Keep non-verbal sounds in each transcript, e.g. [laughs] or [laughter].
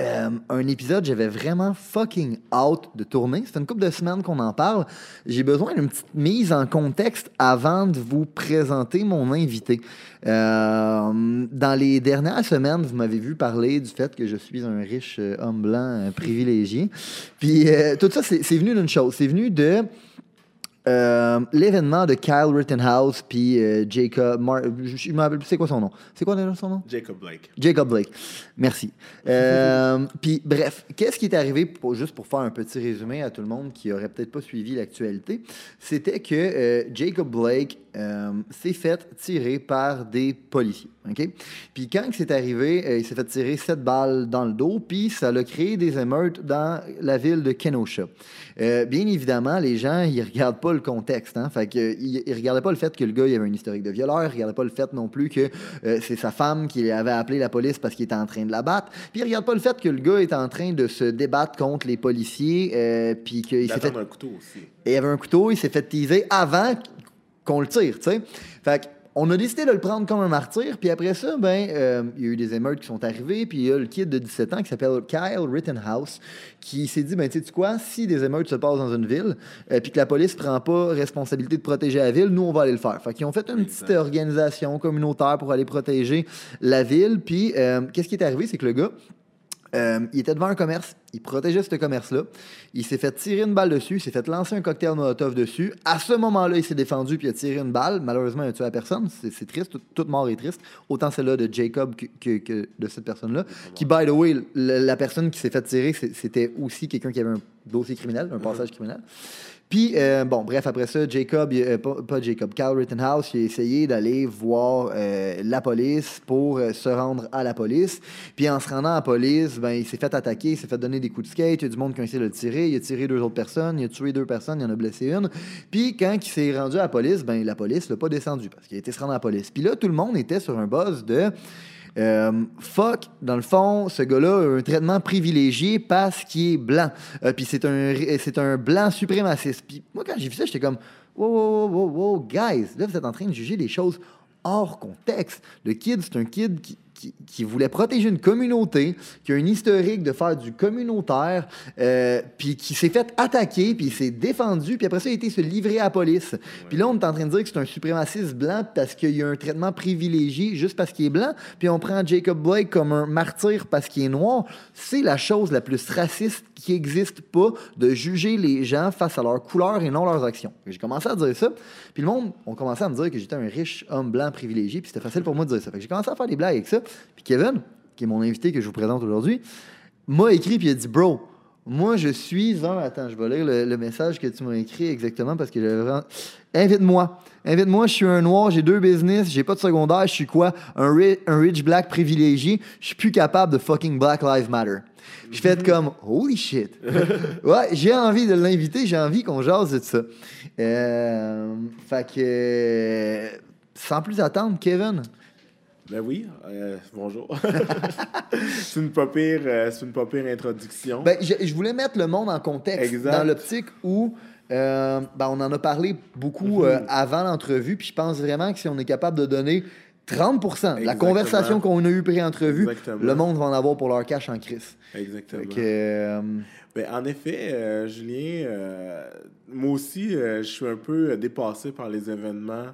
euh, un épisode, j'avais vraiment fucking out de tourner. C'est une couple de semaines qu'on en parle. J'ai besoin d'une petite mise en contexte avant de vous présenter mon invité. Euh, dans les dernières semaines, vous m'avez vu parler du fait que je suis un riche euh, homme blanc privilégié. Puis tout ça, c'est venu d'une chose. C'est venu de euh, l'événement de Kyle Rittenhouse puis euh, Jacob. Mar je me rappelle plus c'est quoi son nom. C'est quoi déjà son nom? Jacob Blake. Jacob Blake. Merci. Euh, [laughs] puis bref, qu'est-ce qui est arrivé pour, juste pour faire un petit résumé à tout le monde qui aurait peut-être pas suivi l'actualité, c'était que Jacob Blake s'est fait tirer par des policiers. OK? Puis quand c'est arrivé, il s'est fait tirer sept balles dans le dos, puis ça a créé des émeutes dans la ville de Kenosha. bien évidemment, les gens, ils regardent pas le contexte. Hein? Fait que, il, il, regardait pas le fait que le gars il avait un historique de violeur, il regardait pas le fait non plus que euh, c'est sa femme qui avait appelé la police parce qu'il était en train de la battre. Puis il regarde pas le fait que le gars est en train de se débattre contre les policiers. Euh, puis qu'il s'est fait. un couteau aussi. Et il avait un couteau, il s'est fait teaser avant qu'on le tire, tu sais. Fait que on a décidé de le prendre comme un martyr, puis après ça, ben, euh, il y a eu des émeutes qui sont arrivées, puis il y a le kid de 17 ans qui s'appelle Kyle Rittenhouse, qui s'est dit, ben, tu sais quoi, si des émeutes se passent dans une ville, euh, puis que la police prend pas responsabilité de protéger la ville, nous, on va aller le faire. Fait qu'ils ont fait une petite organisation communautaire pour aller protéger la ville, puis euh, qu'est-ce qui est arrivé, c'est que le gars, euh, il était devant un commerce, il protégeait ce commerce-là. Il s'est fait tirer une balle dessus, il s'est fait lancer un cocktail Molotov dessus. À ce moment-là, il s'est défendu puis il a tiré une balle. Malheureusement, il a tué la personne. C'est triste, toute mort est triste. Autant celle-là de Jacob que, de cette personne-là. Qui, by the way, la personne qui s'est fait tirer, c'était aussi quelqu'un qui avait un dossier criminel, un passage criminel. Puis, euh, bon, bref, après ça, Jacob, euh, pas, Jacob, Carl Rittenhouse, il a essayé d'aller voir euh, la police pour se rendre à la police. Puis, en se rendant à la police, ben, il s'est fait attaquer, il s'est fait donner des coups de skate, il y a du monde qui a essayé de le tirer, il a tiré deux autres personnes, il a tué deux personnes, il en a blessé une. Puis, quand il s'est rendu à la police, ben, la police l'a pas descendu parce qu'il a été se rendre à la police. Puis là, tout le monde était sur un buzz de euh, fuck, dans le fond, ce gars-là a un traitement privilégié parce qu'il est blanc. Euh, puis c'est un, c'est un blanc suprémaciste. Puis moi, quand j'ai vu ça, j'étais comme, wow, wow, wow, wow, guys, là, vous êtes en train de juger des choses hors contexte. Le kid, c'est un kid qui, qui, voulait protéger une communauté, qui a un historique de faire du communautaire, euh, puis qui s'est fait attaquer, puis il s'est défendu, puis après ça, il a été se livrer à la police. Puis là, on est en train de dire que c'est un suprémaciste blanc parce qu'il y a un traitement privilégié juste parce qu'il est blanc, puis on prend Jacob Blake comme un martyr parce qu'il est noir. C'est la chose la plus raciste qui existe pas de juger les gens face à leur couleur et non leurs actions. J'ai commencé à dire ça, puis le monde on commencé à me dire que j'étais un riche homme blanc privilégié, puis c'était facile pour moi de dire ça. J'ai commencé à faire des blagues avec ça. Puis Kevin, qui est mon invité que je vous présente aujourd'hui, m'a écrit puis il a dit Bro, moi je suis un. Attends, je vais lire le, message que tu m'as écrit exactement parce que j'avais vraiment. Invite-moi. Invite-moi, je suis un noir, j'ai deux business, j'ai pas de secondaire, je suis quoi? Un, un rich black privilégié, je suis plus capable de fucking Black Lives Matter. Je fais comme holy shit. [laughs] ouais, j'ai envie de l'inviter, j'ai envie qu'on jase de ça. Euh, fait que sans plus attendre, Kevin. Ben oui, euh, bonjour. [laughs] c'est une pas pire, euh, une pas pire introduction. Ben, je, voulais mettre le monde en contexte dans l'optique où euh, ben, on en a parlé beaucoup mhm. avant l'entrevue, puis je pense vraiment que si on est capable de donner 30 de la conversation qu'on a eue pré-entrevue, le monde va en avoir pour leur cash en crise. Exactement. Ben, en effet, Julien, moi aussi, je suis un peu dépassé par les événements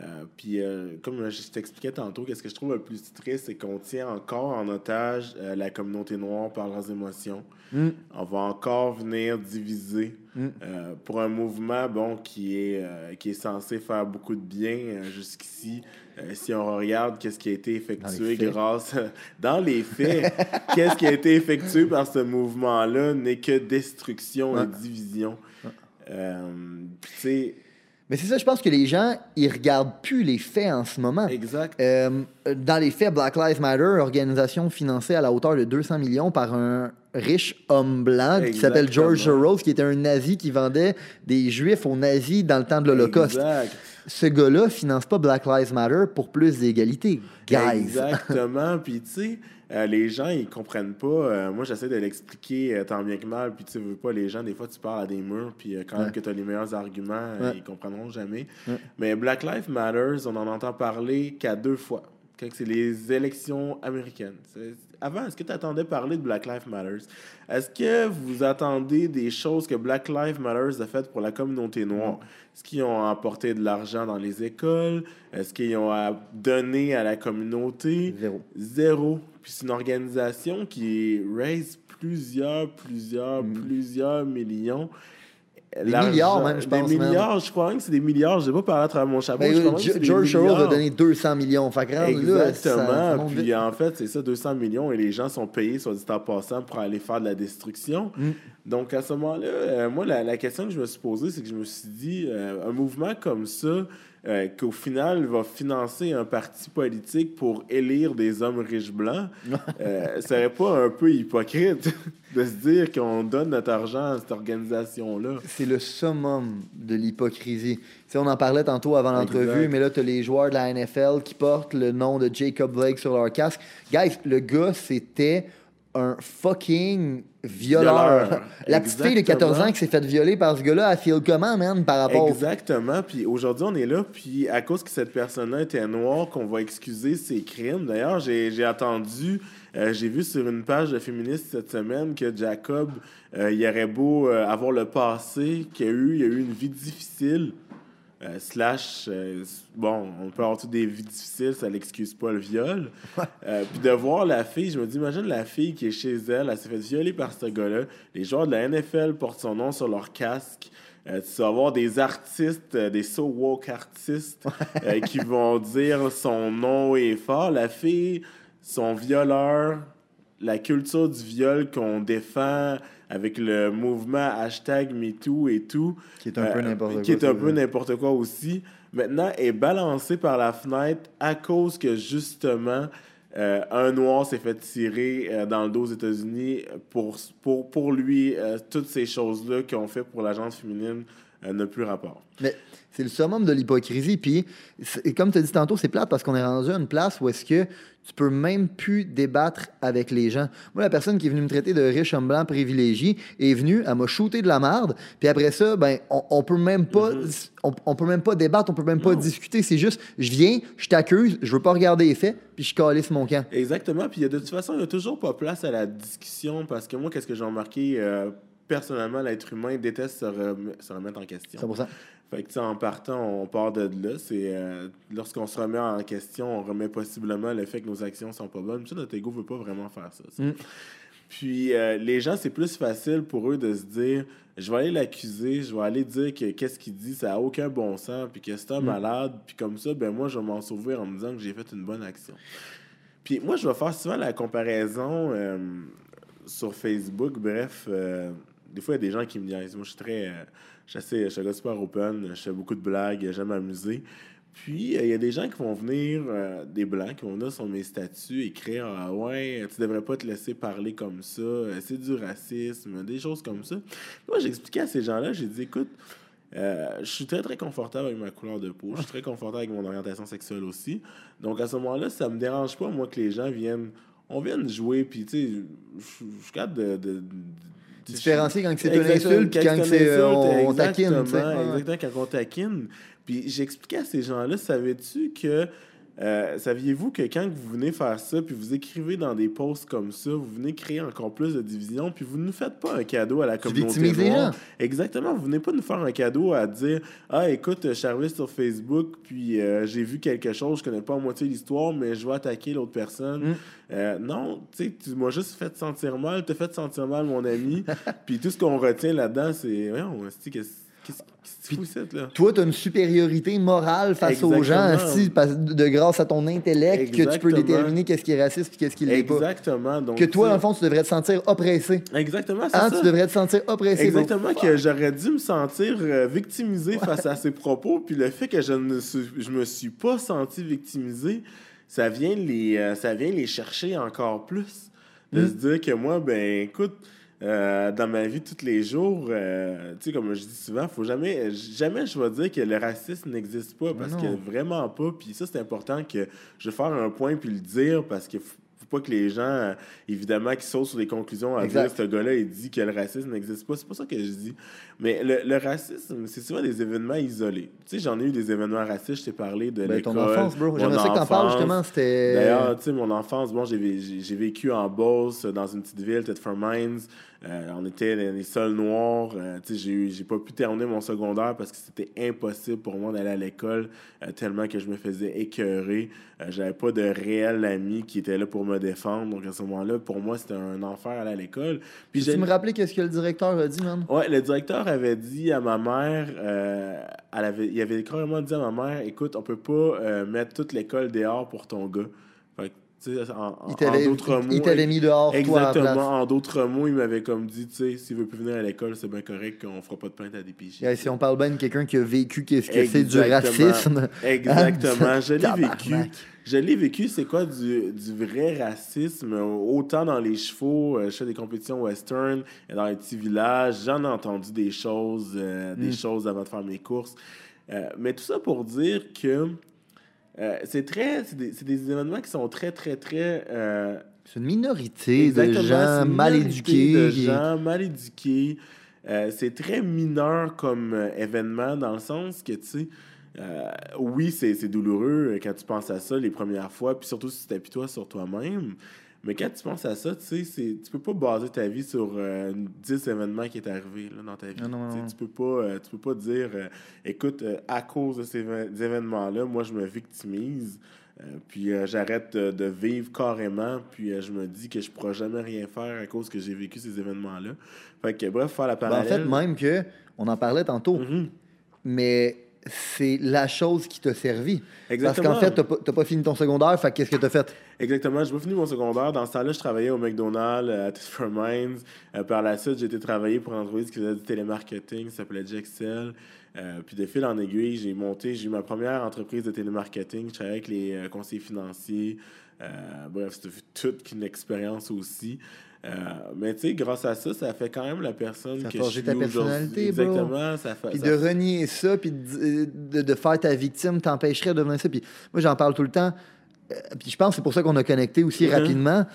euh, puis, euh, comme je t'expliquais tantôt, qu'est-ce que je trouve le plus triste, c'est qu'on tient encore en otage euh, la communauté noire par leurs émotions. Mm. On va encore venir diviser mm. pour un mouvement bon, qui, est, qui est censé faire beaucoup de bien jusqu'ici. si on regarde qu'est-ce qui a été effectué grâce dans les faits, [laughs] qu'est-ce qui a été effectué par ce mouvement-là n'est que destruction et division. tu sais Mais c'est ça, je pense que les gens, ils regardent plus les faits en ce moment. Exact. Euh, dans les faits, Black Lives Matter, organisation financée à la hauteur de 200 millions par un riche homme blanc qui s'appelle George Soros, qui était un nazi qui vendait des juifs aux nazis dans le temps de l'Holocauste. Ce gars-là finance pas Black Lives Matter pour plus d'égalité, guys. Exactement. Puis tu sais, euh, les gens, ils comprennent pas. Euh, moi, j'essaie de l'expliquer euh, tant bien que mal. Puis, tu veux pas, les gens, des fois, tu parles à des murs. Puis, quand même que tu as les meilleurs arguments, ils comprendront jamais. Mais Black Lives Matters, on en entend parler qu'à deux fois. Quand c'est les élections américaines. Avant, est-ce que tu attendais parler de Black Lives Matters? Est-ce que vous attendez des choses que Black Lives Matters a faites pour la communauté noire? Est-ce qu'ils ont apporté de l'argent dans les écoles? Est-ce qu'ils ont donné à la communauté? Zéro. Zéro. Puis c'est une organisation qui raise plusieurs, plusieurs, mm. plusieurs millions. Des milliards, même, je pense. Des milliards, je crois que c'est des milliards. Je n'ai pas parlé à travers mon chapeau. Ben, George Soros a donné 200 millions. Fait Exactement. Puis en fait, c'est ça, 200 millions. Et les gens sont payés, soit dit en passant, pour aller faire de la destruction. Mm. Donc à ce moment-là, euh, moi, la, question que je me suis posée, c'est que je me suis dit, euh, un mouvement comme ça, euh, qu'au final va financer un parti politique pour élire des hommes riches blancs, [laughs] euh, serait pas un peu hypocrite [laughs] de se dire qu'on donne notre argent à cette organisation-là? C'est le summum de l'hypocrisie. on en parlait tantôt avant l'entrevue, mais là, tu as les joueurs de la NFL qui portent le nom de Jacob Blake sur leur casque. Guys, le gars, c'était un fucking violeur. La petite fille de 14 ans qui s'est faite violer par ce gars-là, elle feel comment, man, par rapport... Exactement. Puis aujourd'hui, on est là, puis à cause que cette personne-là était noire, qu'on va excuser ses crimes. D'ailleurs, j'ai attendu... Euh, j'ai vu sur une page de féministe cette semaine que Jacob, euh, il aurait beau euh, avoir le passé qu'il a eu, il a eu une vie difficile. Euh, slash, euh, bon, on peut avoir toutes des vies difficiles, ça n'excuse pas le viol. Euh, puis de voir la fille, je me dis, imagine la fille qui est chez elle, elle s'est fait violer par ce gars-là. Les joueurs de la NFL portent son nom sur leur casque. tu vas avoir des artistes, des so woke artistes qui vont dire son nom est fort. La fille, son violeur, la culture du viol qu'on défend avec le mouvement hashtag MeToo et tout. Qui est un peu euh, n'importe quoi. Qui est un peu n'importe quoi aussi. Maintenant, est balancé par la fenêtre à cause que justement, euh, un noir s'est fait tirer euh, dans le dos aux États-Unis. Pour, pour, pour lui, toutes ces choses-là qui ont fait pour la gente féminine n'ont plus rapport. Mais c'est le summum de l'hypocrisie. Puis, comme tu as dit tantôt, c'est plate parce qu'on est rendu à une place où est-ce que tu peux même plus débattre avec les gens. Moi, la personne qui est venue me traiter de riche homme blanc privilégié est venue, elle m'a shooté de la merde. Puis après ça, ben, on, on peut même pas, mm-hmm. on, peut même pas débattre, on peut même pas discuter. C'est juste, je viens, je t'accuse, je veux pas regarder les faits, puis je calisse mon camp. Exactement. Puis de toute façon, il n'y a toujours pas place à la discussion parce que moi, qu'est-ce que j'ai remarqué? Euh, personnellement, l'être humain déteste se, remettre en question. 100%. Fait que, en partant, on part de là. C'est euh, lorsqu'on se remet en question, on remet possiblement le fait que nos actions sont pas bonnes. Ça, notre ego veut pas vraiment faire ça. Mm. Puis euh, les gens, c'est plus facile pour eux de se dire je vais aller l'accuser, je vais aller dire que qu'est-ce qu'il dit, ça a aucun bon sens, puis que c'est un mm. malade, puis comme ça, ben moi, je vais m'en sauver en me disant que j'ai fait une bonne action. Puis moi, je vais faire souvent la comparaison euh, sur Facebook, bref des fois, il y a des gens qui me disent Moi, je suis très. Euh, je suis super open, je fais beaucoup de blagues, j'aime m'amuser. Puis, euh, il y a des gens qui vont venir, euh, des blancs, qui vont venir sur mes statuts, écrire ah, Ouais, tu devrais pas te laisser parler comme ça, c'est du racisme, des choses comme ça. moi, j'expliquais à ces gens-là J'ai dit Écoute, je suis très, très confortable avec ma couleur de peau. Je suis très confortable avec mon orientation sexuelle aussi. Donc, à ce moment-là, ça me dérange pas, moi, que les gens viennent. On vienne jouer, puis, tu sais, je suis capable de, différencier quand c'est une insulte et quand c'est euh, on, taquine. Exactement, quand on taquine. Puis j'expliquais à ces gens-là, savais-tu que euh, saviez-vous que quand vous venez faire ça, puis vous écrivez dans des posts comme ça, vous venez créer encore plus de division, puis vous ne nous faites pas un cadeau à la communauté noire? Exactement, vous venez pas nous faire un cadeau à dire Ah, écoute, je suis arrivé sur Facebook, puis euh, j'ai vu quelque chose, je connais pas à moitié l'histoire, mais je vais attaquer l'autre personne. Mm. Euh, non, tu sais, tu m'as juste fait sentir mal, t'as fait sentir mal, mon ami, [laughs] puis tout ce qu'on retient là-dedans, c'est. Là? Toi, tu as une supériorité morale face aux gens, si, de grâce à ton intellect, que tu peux déterminer qu'est-ce qui est raciste et qu'est-ce qui l'est pas. Exactement. que toi, dans le fond, tu devrais te sentir oppressé. Exactement, c'est hein, ça. Tu devrais te sentir oppressé. Exactement, que j'aurais dû me sentir euh, victimisé face à ses propos, puis le fait que je ne je me suis pas senti victimisé, ça vient les, euh, ça vient les chercher encore plus. De hmm. se dire que moi, ben écoute, euh, dans ma vie tous les jours, euh, tu sais, comme je dis souvent, faut jamais, jamais je vais dire que le racisme n'existe pas parce que vraiment pas. Puis ça, c'est important que je vais faire un point puis le dire parce que pas que les gens, euh, évidemment, qui sautent sur des conclusions à dire que ce gars-là, il dit que le racisme n'existe pas. C'est pas ça que je dis. Mais le, racisme, c'est souvent des événements isolés. Tu sais, j'en ai eu des événements racistes, je t'ai parlé de ben, l'école. ton enfance, bro. J'aimerais ça que t'en parles, justement. C'était... D'ailleurs, tu sais, mon enfance, bon, j'ai vécu en Beauce, dans une petite ville, Thetford Mines. Euh, on était dans les sols noirs. Euh, j'ai pas pu terminer mon secondaire parce que c'était impossible pour moi d'aller à l'école euh, tellement que je me faisais écœurer. J'avais pas de réel ami qui était là pour me défendre. Donc à ce moment-là, pour moi, c'était un enfer aller à l'école. Puis tu me rappeler qu'est-ce que le directeur a dit, man? Ouais, le directeur avait dit à ma mère, elle avait, il avait carrément dit à ma mère, écoute, on peut pas mettre toute l'école dehors pour ton gars. En, il d'autres mots. Il t'avait mis dehors, Exactement. Toi, en d'autres mots, il m'avait comme dit, tu sais, s'il veut plus venir à l'école, c'est bien correct qu'on fera pas de plainte à des pigistes. si on parle bien de quelqu'un qui a vécu qu'est-ce que c'est du racisme. [laughs] Exactement. je l'ai vécu. Je l'ai vécu, c'est quoi du, du, vrai racisme, autant dans les chevaux, euh, je fais des compétitions western, dans les petits villages, j'en ai entendu des choses, euh, des mm. choses avant de faire mes courses. Euh, mais tout ça pour dire que euh, c'est très. C'est des, des, événements qui sont très, très, très. Euh, c'est une minorité de gens mal éduqués. De gens mal éduqués. Euh, c'est très mineur comme événement dans le sens que, tu sais, oui, c'est douloureux quand tu penses à ça les premières fois, puis surtout si tu t'appuies toi sur toi-même. Mais quand tu penses à ça, tu sais, tu peux pas baser ta vie sur 10 euh, événements qui est arrivé là, dans ta vie. Tu peux pas, euh, tu peux pas dire, euh, écoute, à cause de ces événements-là, moi, je me victimise. puis j'arrête de, vivre carrément, puis je me dis que je pourrai jamais rien faire à cause que j'ai vécu ces événements-là. Fait que bref, faire la parallèle. Ben, en fait, même que, on en parlait tantôt, mm-hmm. mais c'est la chose qui t'a servi. Exactement. Parce qu'en fait, tu n'as pas, fini ton secondaire, fait qu'est-ce que tu as fait? Exactement, je n'ai pas fini mon secondaire. Dans ce temps-là, je travaillais au McDonald's, euh, à Test Minds. Euh, par la suite, j'ai été travailler pour une entreprise qui faisait du télémarketing, ça s'appelait Jexcel. Euh, puis de fil en aiguille, j'ai monté, j'ai eu ma première entreprise de télémarketing. Je travaillais avec les conseillers financiers. bref, c'était toute une expérience aussi. Euh, mais tu sais, grâce à ça, ça fait quand même la personne ça que je suis ta personnalité, Exactement. Ça fait, puis de renier ça, puis de, de, faire ta victime t'empêcherait de devenir ça. Puis moi, j'en parle tout le temps. Euh, puis je pense que c'est pour ça qu'on a connecté aussi mm-hmm. rapidement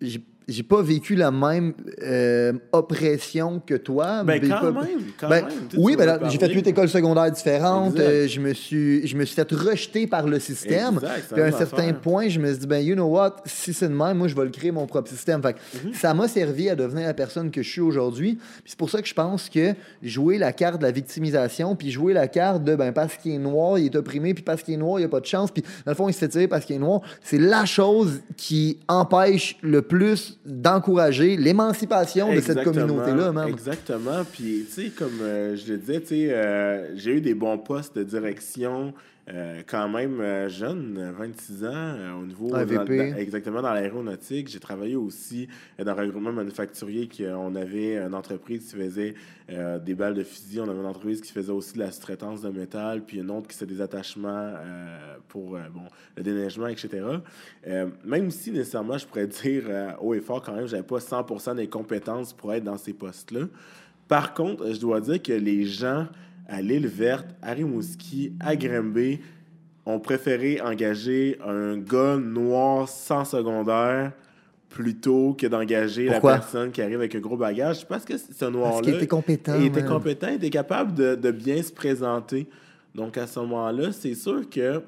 j'ai pas vécu la même euh, oppression que toi. Ben, quand même, quand ben, même. Oui, ben j'ai fait huit écoles secondaires différentes. Euh, je, me suis, je me suis fait rejeter par le système. puis à un certain point, je me suis dit, ben, you know what, si c'est de même, moi, je vais le créer mon propre système. Fait mhm. Ça m'a servi à devenir la personne que je suis aujourd'hui. c'est pour ça que je pense que jouer la carte de la victimisation, puis jouer la carte de, ben, parce qu'il est noir, il est opprimé, puis parce qu'il est noir, il n'y a pas de chance, puis dans le fond, il se fait tirer parce qu'il est noir, c'est la chose qui empêche le plus d'encourager l'émancipation de cette communauté-là, même. Exactement. Puis, tu sais, comme euh, je le disais, tu sais, euh, j'ai eu des bons postes de direction euh, quand même jeune, 26 ans, au niveau... exactement, dans l'aéronautique. J'ai travaillé aussi dans un regroupement manufacturier on avait une entreprise qui faisait des balles de fusil, on avait une entreprise qui faisait aussi de la sous-traitance de métal, puis une autre qui faisait des attachements pour bon, le déneigement, etc. même si, nécessairement, je pourrais [laughs] dire haut et fort quand même, j'avais pas 100% des compétences pour être dans ces postes-là. Par contre, je dois dire que les gens à l'île verte, à Rimouski, à Grimby, ont préféré engager un gars noir sans secondaire plutôt que d'engager la personne qui arrive avec un gros bagage. Parce que ce noir-là... Parce qu'il était compétent. Il était compétent, il était capable de, de bien se présenter. Donc, à ce moment-là, c'est sûr que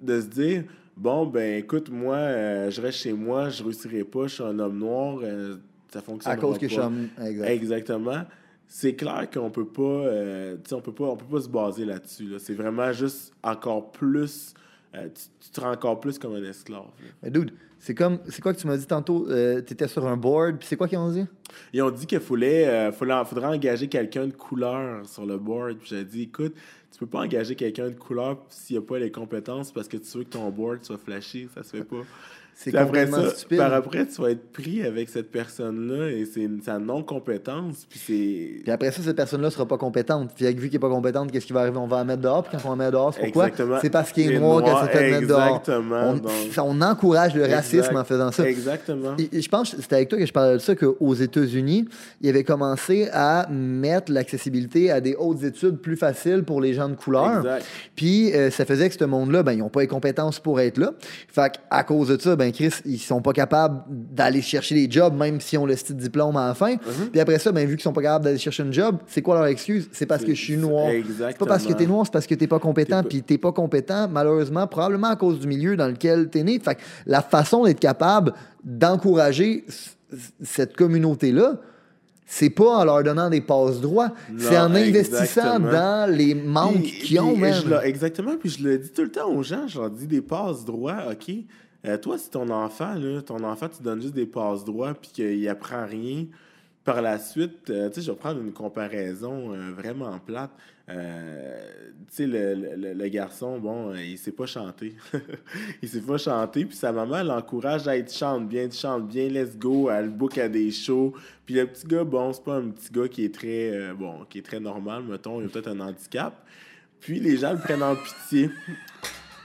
de se dire bon, ben écoute, moi, euh, je reste chez moi, je réussirai pas, je suis un homme noir, euh, ça fonctionne pas. À cause que je suis Exactement. C'est clair qu'on peut pas, euh, on peut pas, on peut pas se baser là-dessus. C'est vraiment juste encore plus euh, tu, te rends encore plus comme un esclave. Mais dude, c'est comme, c'est quoi que tu m'as dit tantôt? Euh, tu étais sur un board, puis c'est quoi qu'ils ont dit? Ils ont dit qu'il fallait, euh, faudrait engager quelqu'un de couleur sur le board. Puis j'ai dit, écoute, tu peux pas engager quelqu'un de couleur s'il n'y a pas les compétences parce que tu veux que ton board soit flashé. Ça se fait pas. C'est complètement ça, stupide. Par après, tu vas être pris avec cette personne-là et c'est sa non-compétence. Puis, puis après ça, cette personne-là sera pas compétente. Puis vu qu'il n'est pas compétente, qu'est-ce qui va arriver? On va la mettre dehors. Puis quand on la met dehors, c'est pourquoi? C'est parce qu'il est noir qu'elle s'est fait mettre dehors. On, on, encourage le racisme en faisant ça. Exactement. Et, je pense c'était avec toi que je parlais de ça, qu'aux États-Unis, ils avaient commencé à mettre l'accessibilité à des hautes études plus faciles pour les gens de couleur. Exact. Puis euh, ça faisait que ce monde-là, ben, ils n'ont pas les compétences pour être là. Fait à cause de ça, ben, ben, Chris, ils sont pas capables d'aller chercher des jobs, même si on le style diplôme à la fin. Mhm. Puis après ça, ben, vu qu'ils sont pas capables d'aller chercher un job, c'est quoi leur excuse? C'est parce que je suis noir. C'est pas parce que tu es noir, c'est parce que t'es pas compétent. Puis t'es pas compétent, malheureusement, probablement à cause du milieu dans lequel tu es né. Fait la façon d'être capable d'encourager cette communauté-là, c'est pas en leur donnant des passes droits, c'est en investissant dans les manques qu'ils ont même. exactement, puis je le dis tout le temps aux gens, je leur dis des passes droits, OK, euh, toi, si ton enfant, là, ton enfant, tu donnes juste des passes droits puis qu'il apprend rien, par la suite, euh, tu sais, je vais prendre une comparaison euh, vraiment plate. tu sais, le, garçon, bon, il sait pas chanter. [laughs] il sait pas chanter, puis sa maman l'encourage à être chante bien, tu chantes bien, let's go, elle book à des shows. Puis le petit gars, bon, c'est pas un petit gars qui est très, bon, qui est très normal, mettons, il a peut-être un handicap. Puis les gens le prennent en pitié.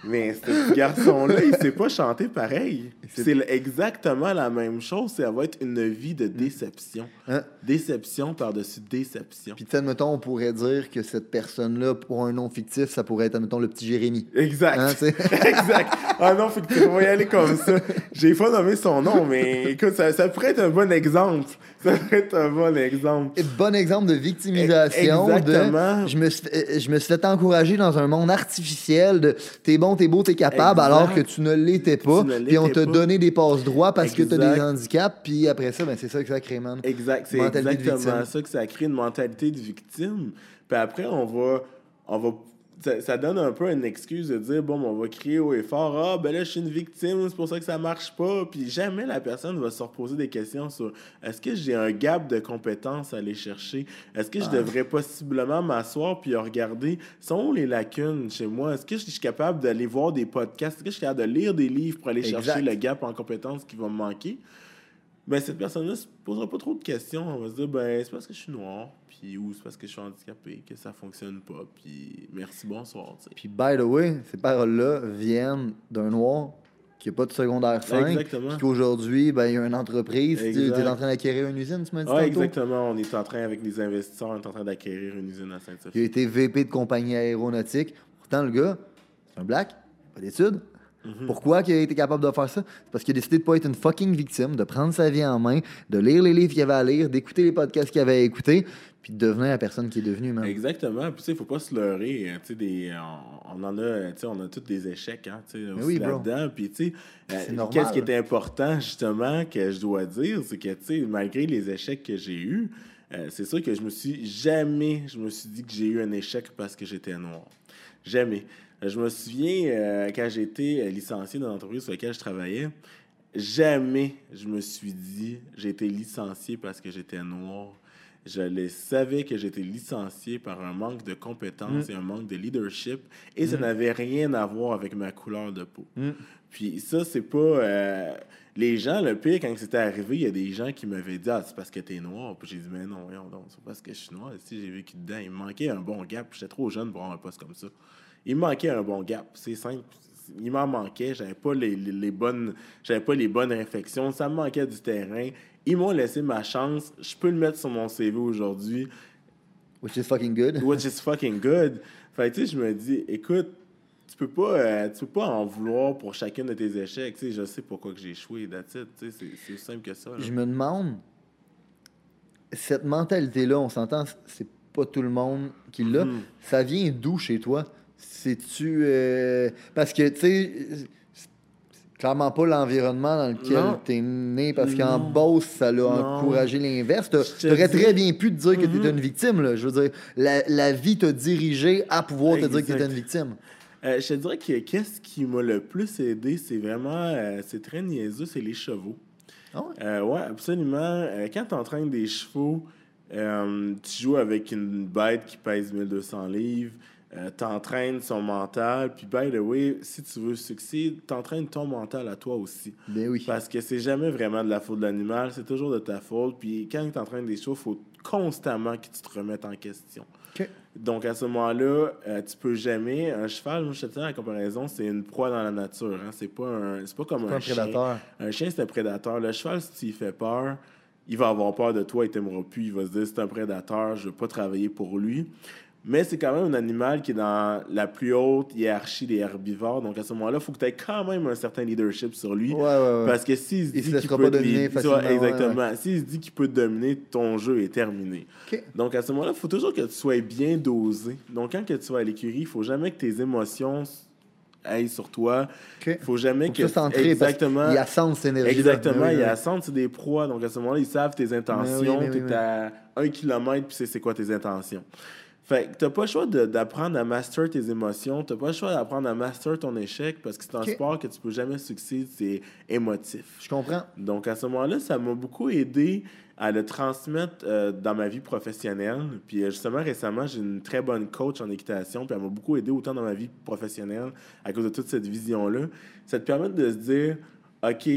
Mais ce garçon-là, il sait pas chanter pareil. C'est exactement la même chose. Ça va être une vie de déception. Hein? Déception par-dessus déception. Puis, admettons, on pourrait dire que cette personne-là, pour un nom fictif, ça pourrait être, admettons, le petit Jérémy. Exact. Hein, [laughs] exact. Un nom fictif, on va y aller comme ça. J'ai pas nommé son nom, mais écoute, ça, ça pourrait être un bon exemple. Ça pourrait être un bon exemple. Bon exemple de victimisation. Exactement. je, me suis, je me suis fait encourager dans un monde artificiel de t'es bon, t'es beau, t'es capable, alors que tu ne l'étais pas. Puis on t'a donné des passes droits parce que t'as des handicaps. Puis après ça, ben, c'est ça que ça crée, man. Exact. C'est exactement ça que ça crée une mentalité de victime. Puis après, on va, on va ça, donne un peu une excuse de dire bon, on va crier haut et fort ah ben là je suis une victime c'est pour ça que ça marche pas. Puis jamais la personne va se reposer des questions sur est-ce que j'ai un gap de compétences à aller chercher? Est-ce que je ah. devrais possiblement m'asseoir puis regarder sont les lacunes chez moi? Est-ce que je suis capable d'aller voir des podcasts? Est-ce que je suis capable de lire des livres pour aller chercher le gap en compétences qui va me manquer? Ben cette personne-là se posera pas trop de questions on va se dire ben c'est parce que je suis noir ou c'est parce que je suis handicapé, que ça fonctionne pas, puis merci, bonsoir. Puis, by the way, ces paroles-là viennent d'un noir qui n'a pas de secondaire 5. Exactement. Puis qu'aujourd'hui, ben, il y a une entreprise. Tu es en train d'acquérir une usine, tu m'as dit Oui, exactement. On est en train, avec les investisseurs, on est en train d'acquérir une usine à Sainte-Sophie. Il a été VP de compagnie aéronautique. Pourtant, le gars, c'est un black, pas d'études. Mhm. Pourquoi il a été capable de faire ça? C'est parce qu'il a décidé de ne pas être une fucking victime, de prendre sa vie en main, de lire les livres qu'il avait à lire, d'écouter les podcasts qu'il avait à écouter, puis de devenir la personne qui est devenue. Même. Exactement. Puis, il ne faut pas se leurrer. Hein, des, on, en a, on a tous des échecs hein, aussi là-dedans. Puis, tu sais, euh, qu'est-ce qui est important, justement, que je dois dire, c'est que, malgré les échecs que j'ai eus, euh, c'est sûr que je me suis jamais, je me suis dit que j'ai eu un échec parce que j'étais noir. Jamais. Je me souviens, euh, quand j'étais licencié dans l'entreprise sur laquelle je travaillais, jamais je me suis dit j'ai été licencié parce que j'étais noir je le savais que j'étais licencié par un manque de compétences mm. et un manque de leadership. Et ça mm. n'avait rien à voir avec ma couleur de peau. Mm. Puis ça, c'est pas. Euh, les gens, le pire, quand c'était arrivé, il y a des gens qui m'avaient dit Ah, c'est parce que t'es noir. Puis j'ai dit Mais non, non, c'est parce que je suis noir. Si j'ai vécu dedans, il me manquait un bon gap. J'étais trop jeune pour avoir un poste comme ça. Il me manquait un bon gap. C'est simple. Il m'en manquait. J'avais pas les, les bonnes. J'avais pas les bonnes réflexions. Ça me manquait du terrain. Ils m'ont laissé ma chance. Je peux le mettre sur mon CV aujourd'hui. Which is fucking good. [laughs] Which is fucking good. Fait tu sais, je me dis, écoute, tu peux pas euh, tu peux pas en vouloir pour chacun de tes échecs. Tu sais, je sais pourquoi que j'ai échoué, that's it. Tu sais, c'est aussi simple que ça. Je me demande, cette mentalité-là, on s'entend, c'est pas tout le monde qui l'a. Mm-hmm. Ça vient d'où chez toi? C'est-tu... Euh, parce que, tu sais clairement pas l'environnement dans lequel tu es né, parce qu'en Beauce, ça l'a encouragé l'inverse. Tu aurais très bien pu te dire que tu étais mm-hmm. une victime. Là. Je veux dire, la, la vie t'a dirigé à pouvoir te dire que tu étais une victime. Euh, je te dirais que qu'est-ce qui m'a le plus aidé, c'est vraiment, euh, c'est très niaiseux, c'est les chevaux. Ah ouais? Euh, ouais, absolument. quand tu entraînes des chevaux, tu joues avec une bête qui pèse 1200 livres, tu entraînes son mental, puis by the way, si tu veux succès, tu entraînes ton mental à toi aussi. Ben oui. Parce que c'est jamais vraiment de la faute de l'animal, c'est toujours de ta faute. Puis quand tu entraînes des chevaux, il faut constamment que tu te remettes en question. Donc, à ce moment-là, euh, tu peux jamais. Un cheval, moi, je te dis, la comparaison, c'est une proie dans la nature. Hein. C'est pas, un, pas comme un, chien. prédateur. Un chien, c'est un prédateur. Le cheval, si tu lui fais peur, il va avoir peur de toi, il t'aimera plus. Il va se dire, c'est un prédateur, je ne veux pas travailler pour lui. Mais c'est quand même un animal qui est dans la plus haute hiérarchie des herbivores. Donc à ce moment-là, il faut que tu aies quand même un certain leadership sur lui. Parce que s'il se dit qu'il peut dominer exactement. S'il se dit qu'il peut te dominer, ton jeu est terminé. Donc à ce moment-là, il faut toujours que tu sois bien dosé. Donc quand que tu vas à l'écurie, il ne faut jamais que tes émotions aillent sur toi. Il ne faut jamais faut que. exactement. Il ascendent cette énergie. Exactement, il ascendent, c'est des proies. Donc à ce moment-là, ils savent tes intentions. Tu es à un kilomètre, puis c'est quoi tes intentions. Fait que t'as pas le choix d'apprendre à master tes émotions, t'as pas le choix d'apprendre à master ton échec parce que c'est un sport que tu peux jamais succéder, c'est émotif. Je comprends. Donc à ce moment-là, ça m'a beaucoup aidé à le transmettre euh, dans ma vie professionnelle. Puis euh, justement, récemment, j'ai une très bonne coach en équitation, puis elle m'a beaucoup aidé autant dans ma vie professionnelle à cause de toute cette vision-là. Ça te permet de se dire, OK,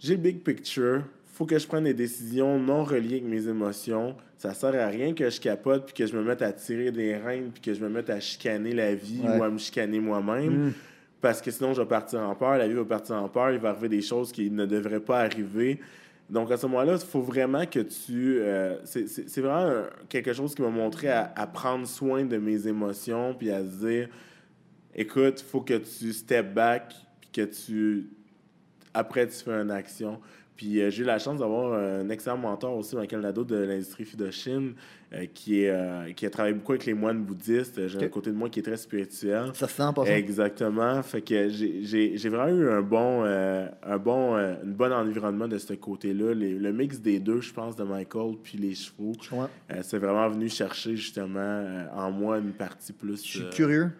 j'ai le big picture, faut que je prenne des décisions non reliées avec mes émotions. Ça sert à rien que je capote puis que je me mette à tirer des reins puis que je me mette à chicaner la vie ou à me chicaner moi-même. Mm. Parce que sinon, je vais partir en peur. La vie va partir en peur. Il va arriver des choses qui ne devraient pas arriver. Donc, à ce moment-là, il faut vraiment que tu. Euh, c'est vraiment quelque chose qui m'a montré à, à, prendre soin de mes émotions puis à se dire écoute, il faut que tu step back puis que tu. Après, tu fais une action. Puis euh, j'ai eu la chance d'avoir un excellent mentor aussi, Michael Nadeau de l'industrie Fudoshine, euh, qui, est, euh, qui a travaillé beaucoup avec les moines bouddhistes. J'ai un côté de moi qui est très spirituel. Ça se sent pas Exactement. Fait que j'ai vraiment eu un bon, un bon, une bon environnement de ce côté-là. Le mix des deux, je pense, de Michael puis les chevaux, c'est vraiment venu chercher justement en moi une partie plus. Je suis curieux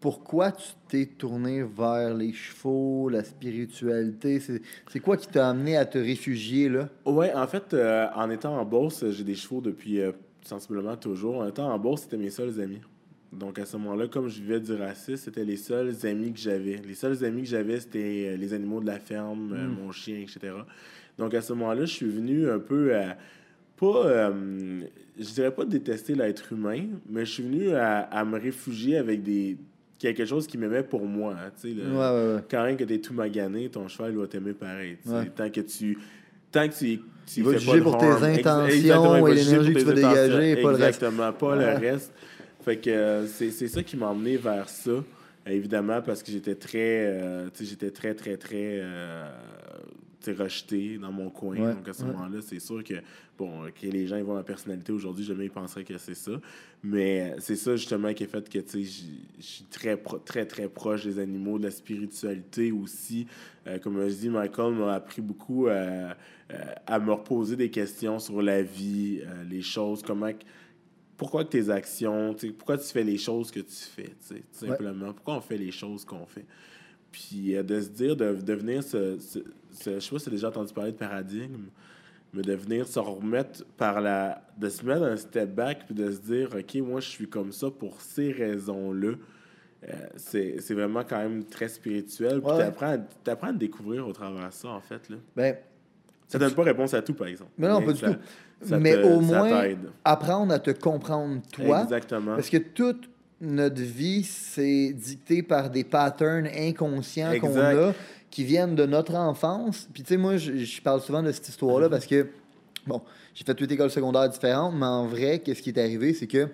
pourquoi tu t'es tourné vers les chevaux, la spiritualité? C'est quoi qui t'a amené à te réfugier là? Oui, en fait, euh, en étant en bourse, j'ai des chevaux depuis euh, sensiblement toujours. En étant en bourse, c'était mes seuls amis. Donc à ce moment-là, comme je vivais du racisme, c'était les seuls amis que j'avais. Les seuls amis que j'avais, c'était euh, les animaux de la ferme, hmm. mon chien, etc. Donc à ce moment-là, je suis venu un peu à pas, je dirais pas détester l'être humain, mais je suis venu à, me réfugier avec des, quelque chose qui m'aimait pour moi. Hein, ouais, ouais, Quand même que tu es tout magané, ton cheval il va t'aimer pareil. Tant que tu. Tant que tu. tu il va te juger pour tes intentions et l'énergie que tu vas dégager, pas le reste. Exactement, pas le reste. Fait que euh, c'est ça qui m'a emmené vers ça. Évidemment, parce que j'étais très, euh, j'étais très, très, très euh, rejeté dans mon coin. Donc, à ce moment-là, c'est sûr que, bon, que les gens ils voient ma personnalité aujourd'hui, jamais ils penseraient que c'est ça. Mais c'est ça, justement, qui a fait que, tu sais, je suis très, très, très proche des animaux, de la spiritualité aussi. Euh, comme je dis, Michael m'a appris beaucoup euh, à me reposer des questions sur la vie, euh, les choses, comment pourquoi tes actions, pourquoi tu fais les choses que tu fais, tout simplement. Pourquoi on fait les choses qu'on fait? Puis de se dire, de devenir ce, je sais pas si tu as déjà entendu parler de paradigme, mais de venir se remettre par la. de se mettre un step back puis de se dire, OK, moi, je suis comme ça pour ces raisons-là. Euh, c'est vraiment quand même très spirituel. Puis tu apprends, à découvrir au travers de ça, en fait. Là. Ben, ça donne pas réponse à tout, par exemple. Mais non, pas du tout. mais au moins, apprendre à te comprendre toi. Exactement. Parce que toute notre vie, c'est dicté par des patterns inconscients qu'on a qui viennent de notre enfance. Puis, tu sais, moi, je, parle souvent de cette histoire-là parce que, bon, j'ai fait toutes écoles secondaires différentes, mais en vrai, qu'est-ce qui est arrivé, c'est que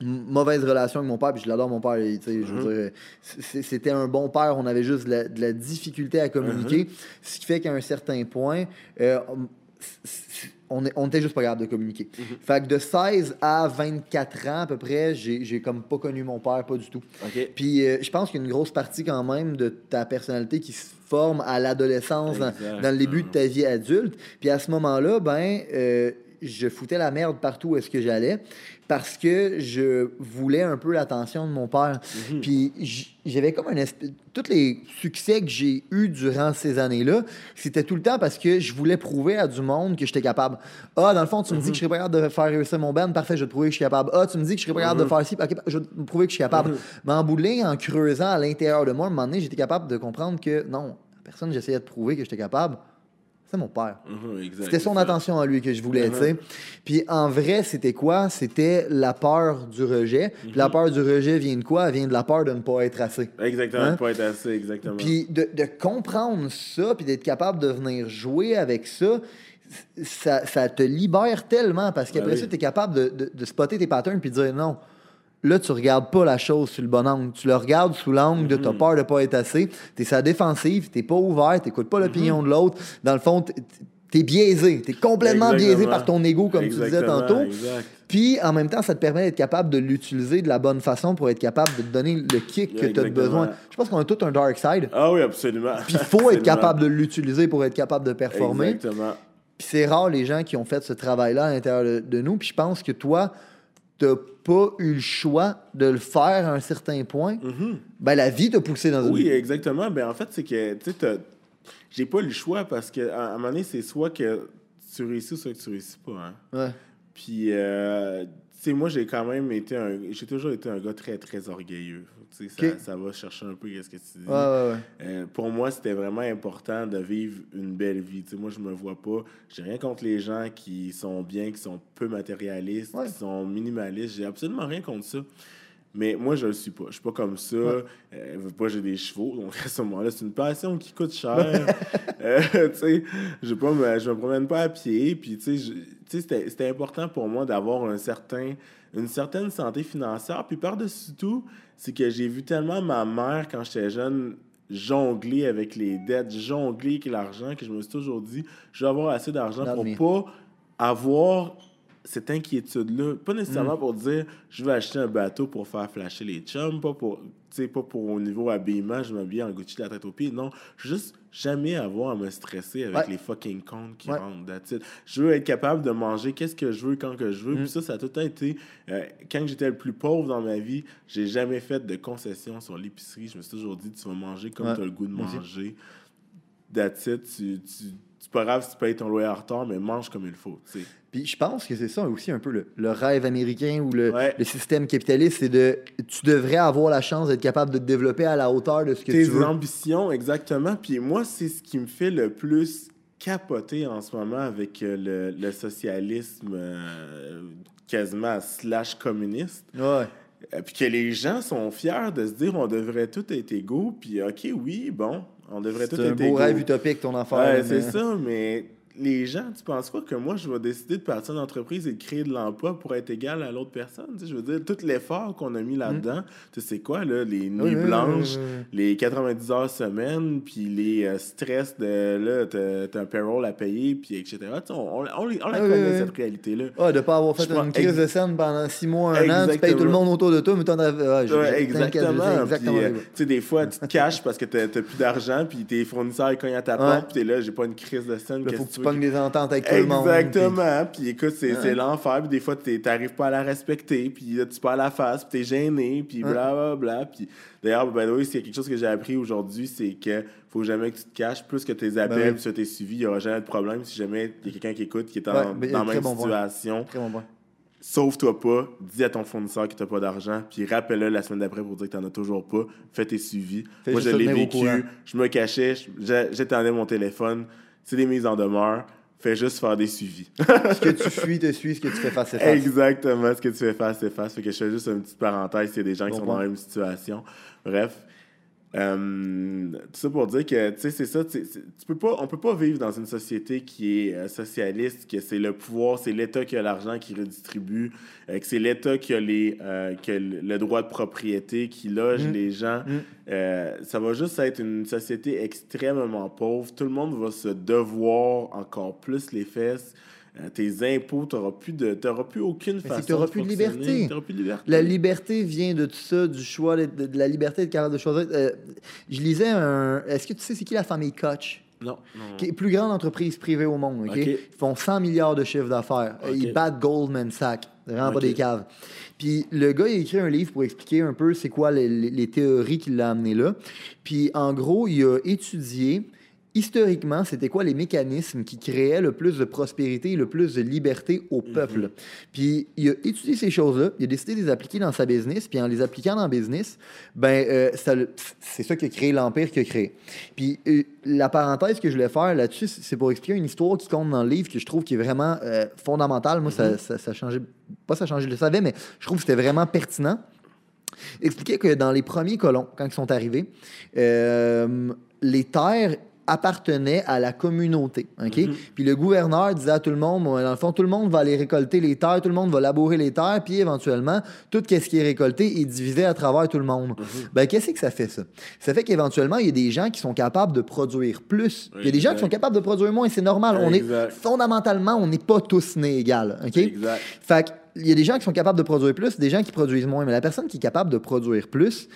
mauvaise relation avec mon père, puis je l'adore mon père, tu sais, je veux mm-hmm. dire, c'était un bon père, on avait juste de la, difficulté à communiquer, mm-hmm. ce qui fait qu'à un certain point, euh, on, était juste pas capable de communiquer. Mhm. Fait que de 16 à 24 ans à peu près, j'ai comme pas connu mon père, pas du tout. Puis euh, je pense qu'il y a une grosse partie quand même de ta personnalité qui se forme à l'adolescence, dans le début de ta vie adulte. Puis à ce moment-là, ben, euh, je foutais la merde partout où est-ce que j'allais parce que je voulais un peu l'attention de mon père. Mhm. Puis j'avais comme un espèce... Tous les succès que j'ai eus durant ces années-là, c'était tout le temps parce que je voulais prouver à du monde que j'étais capable. Ah, dans le fond, tu me dis que je serais pas capable de faire réussir mon band, parfait, je vais te prouver que je suis capable. Ah, tu me dis que je serais pas capable de faire ci, ok, je vais te prouver que je suis capable. Mais en bout de ligne, en creusant à l'intérieur de moi, à un moment donné, j'étais capable de comprendre que non, personne j'essayais de prouver que j'étais capable, c'est mon père. Mhm. C'était son attention à lui que je voulais, tu sais. Puis en vrai, c'était quoi? C'était la peur du rejet. Puis Mhm. la peur du rejet vient de quoi? Elle vient de la peur de ne pas être assez. Exactement, Hein? pas être assez, exactement. Puis de, de comprendre ça, puis d'être capable de venir jouer avec ça, ça, ça te libère tellement parce qu'après Ben oui. ça, tu es capable de, de- de spotter tes patterns puis de dire non. Là, tu regardes pas la chose sur le bon angle. Tu le regardes sous l'angle de Mhm. ta peur de pas être assez. Tu es sa défensive, tu pas ouvert, tu n'écoutes pas l'opinion de l'autre. Dans le fond, tu es biaisé. Tu es complètement biaisé par ton ego, comme tu disais tantôt. Exact. Puis en même temps, ça te permet d'être capable de l'utiliser de la bonne façon pour être capable de te donner le kick que tu as besoin. Je pense qu'on a tout un dark side. Ah oui, absolument. Puis il faut être capable de l'utiliser pour être capable de performer. Exactement. Puis c'est rare les gens qui ont fait ce travail-là à l'intérieur de, de nous. Puis je pense que toi, t'as pas eu le choix de le faire à un certain point. Mhm. Ben la vie t'a poussé dans une... Oui, exactement. Ben, en fait, c'est que, tu sais, j'ai pas eu le choix parce qu'à à un moment donné, c'est soit que tu réussis, soit que tu réussis pas. Hein. Ouais. Puis, euh, tu sais, moi, j'ai quand même été un. J'ai toujours été un gars très, très orgueilleux. Tu sais, ça, va chercher un peu qu'est-ce que tu dis. Ouais, ouais, ouais. Euh, pour moi, c'était vraiment important de vivre une belle vie. Tu sais, moi, je me vois pas. J'ai rien contre les gens qui sont bien, qui sont peu matérialistes, qui sont minimalistes. J'ai absolument rien contre ça. Mais moi, je le suis pas. Je suis pas comme ça. Ouais. Euh, veux pas, j'ai des chevaux. [laughs] Donc, à ce moment-là, c'est une passion qui coûte cher. [laughs] Euh, tu sais, je me, je me promène pas à pied. Puis, tu sais, je- c'était important pour moi d'avoir un certain, une certaine santé financière. Puis, par-dessus tout, c'est que j'ai vu tellement ma mère, quand j'étais jeune, jongler avec les dettes, jongler avec l'argent, que je me suis toujours dit, je vais avoir assez d'argent pour pas avoir cette inquiétude-là. Pas Mm. nécessairement pour dire, je vais acheter un bateau pour faire flasher les chums, pas pour, tu sais, pas pour au niveau habillement, je m'habille en Gucci de la tête aux pieds. Non, juste jamais avoir à me stresser avec Ouais. les fucking comptes qui Ouais. rentrent. Je veux être capable de manger qu'est-ce que je veux quand que je veux. Mm. Puis ça, ça a tout le temps été... euh, quand j'étais le plus pauvre dans ma vie, j'ai jamais fait de concessions sur l'épicerie. Je me suis toujours dit, tu vas manger comme Ouais. tu as le goût de manger. That's it. Tu, tu, c'est pas grave si tu payes ton loyer en retard, mais mange comme il faut. Puis je pense que c'est ça aussi un peu le, le rêve américain ou le, Ouais. le système capitaliste, c'est de... Tu devrais avoir la chance d'être capable de te développer à la hauteur de ce que Tes tu veux. ambitions, exactement. Puis moi, c'est ce qui me fait le plus capoter en ce moment avec euh, le, le socialisme euh, quasiment slash communiste. Ouais. Euh, Puis que les gens sont fiers de se dire on devrait tout être égaux. Puis ok, oui, bon, on devrait tout C'est un beau rêve utopique, ton affaire. Ouais, c'est ça, mais les gens, tu penses quoi que moi, je vais décider de partir d'entreprise et de créer de l'emploi pour être égal à l'autre personne? Tu sais, je veux dire, tout l'effort qu'on a mis là-dedans, tu sais, quoi, là, les nuits Mm. blanches, les 90 heures semaine, puis les euh, stress de, là, t'as un payroll à payer, puis etc. Tu sais, on, on, on, Ah connaît, oui, cette réalité-là. Ah, de pas avoir fait une crise de scène pendant six mois, un an, tu payes Exactement. tout le monde autour de toi, mais t'en as. Ouais, j'ai- Ouais, exactement. exactement euh, tu sais, des fois, tu te caches parce que t'as plus d'argent, puis tes fournisseurs ils cognent à ta Ouais. porte, puis t'es là, j'ai pas une crise de scène. Qu'est-ce que tu pognes des ententes avec tout le monde. Exactement. Puis écoute, c'est l'enfer. Puis des fois, t'arrives pas à la respecter. Puis là, tu perds la face. Puis t'es gêné. Puis blablabla. Puis d'ailleurs, the way, s'il y a quelque chose que j'ai appris aujourd'hui, c'est que faut jamais que tu te caches. Plus que tes appels, Ben oui. t'es suivi, il y aura jamais de problème. Si jamais il y a quelqu'un qui écoute, qui est en- Ouais, ben, dans la même bon situation, Très bon point. sauve-toi pas. Dis à ton fournisseur que t'as pas d'argent. Puis rappelle-le la semaine d'après pour dire que t'en as toujours pas. Fais tes suivis. Moi, je l'ai vécu. Je me cachais. J'étendais mon téléphone. C'est des mises en demeure. Fais juste faire des suivis. [laughs] Ce que tu fuis te suit, ce que tu fais face, c'est face. Exactement. Ce que tu fais face, c'est face. Fait que je fais juste une petite parenthèse a des gens qui sont dans la même situation. Bref. Euh, tout ça pour dire que, tu sais, c'est ça. tu peux pas, on peut pas vivre dans une société qui est euh, socialiste, que c'est le pouvoir, c'est l'État qui a l'argent qui redistribue, euh, que c'est l'État qui a, les, qui a le droit de propriété, qui loge Mm. les gens. Mm. Ça va juste être une société extrêmement pauvre. Tout le monde va se devoir encore plus les fesses. Euh, tes impôts, tu n'auras plus, de, plus aucune façon tu n'auras plus, de liberté. plus de liberté. La liberté vient de tout ça, du choix, de, la liberté de capable de choisir. Euh, je lisais un. Est-ce que tu sais c'est qui la famille Koch? Non, Qui est plus grande entreprise privée au monde. Ils font 100 milliards de chiffre d'affaires. Ils battent Goldman Sachs. Vraiment pas des caves. Puis le gars, il a écrit un livre pour expliquer un peu c'est quoi les, les théories qui l'ont amené là. Puis en gros, il a étudié historiquement, c'était quoi les mécanismes qui créaient le plus de prospérité et le plus de liberté au mhm. peuple? Puis il a étudié ces choses-là, il a décidé de les appliquer dans sa business, puis en les appliquant dans le business, ben euh, c'est ça qui a créé l'empire qu'il a créé. Puis euh, la parenthèse que je voulais faire là-dessus, c'est pour expliquer une histoire qui compte dans le livre que je trouve qui est vraiment euh, fondamentale. Moi, ça, mhm. ça, ça, a changé, pas ça a changé, je le savais, mais je trouve que c'était vraiment pertinent. Expliquer que dans les premiers colons, quand ils sont arrivés, les terres appartenait à la communauté. OK? Mhm. Puis le gouverneur disait à tout le monde, dans le fond, tout le monde va aller récolter les terres, tout le monde va labourer les terres, puis éventuellement, tout ce qui est récolté est divisé à travers tout le monde. Mhm. Ben, qu'est-ce que ça fait, ça? Ça fait qu'éventuellement, il y a des gens qui sont capables de produire plus. Il y a des gens qui sont capables de produire moins, c'est normal. On est, fondamentalement, on n'est pas tous nés égales. OK? Exact. Fait il y a des gens qui sont capables de produire plus, des gens qui produisent moins. Mais la personne qui est capable de produire plus,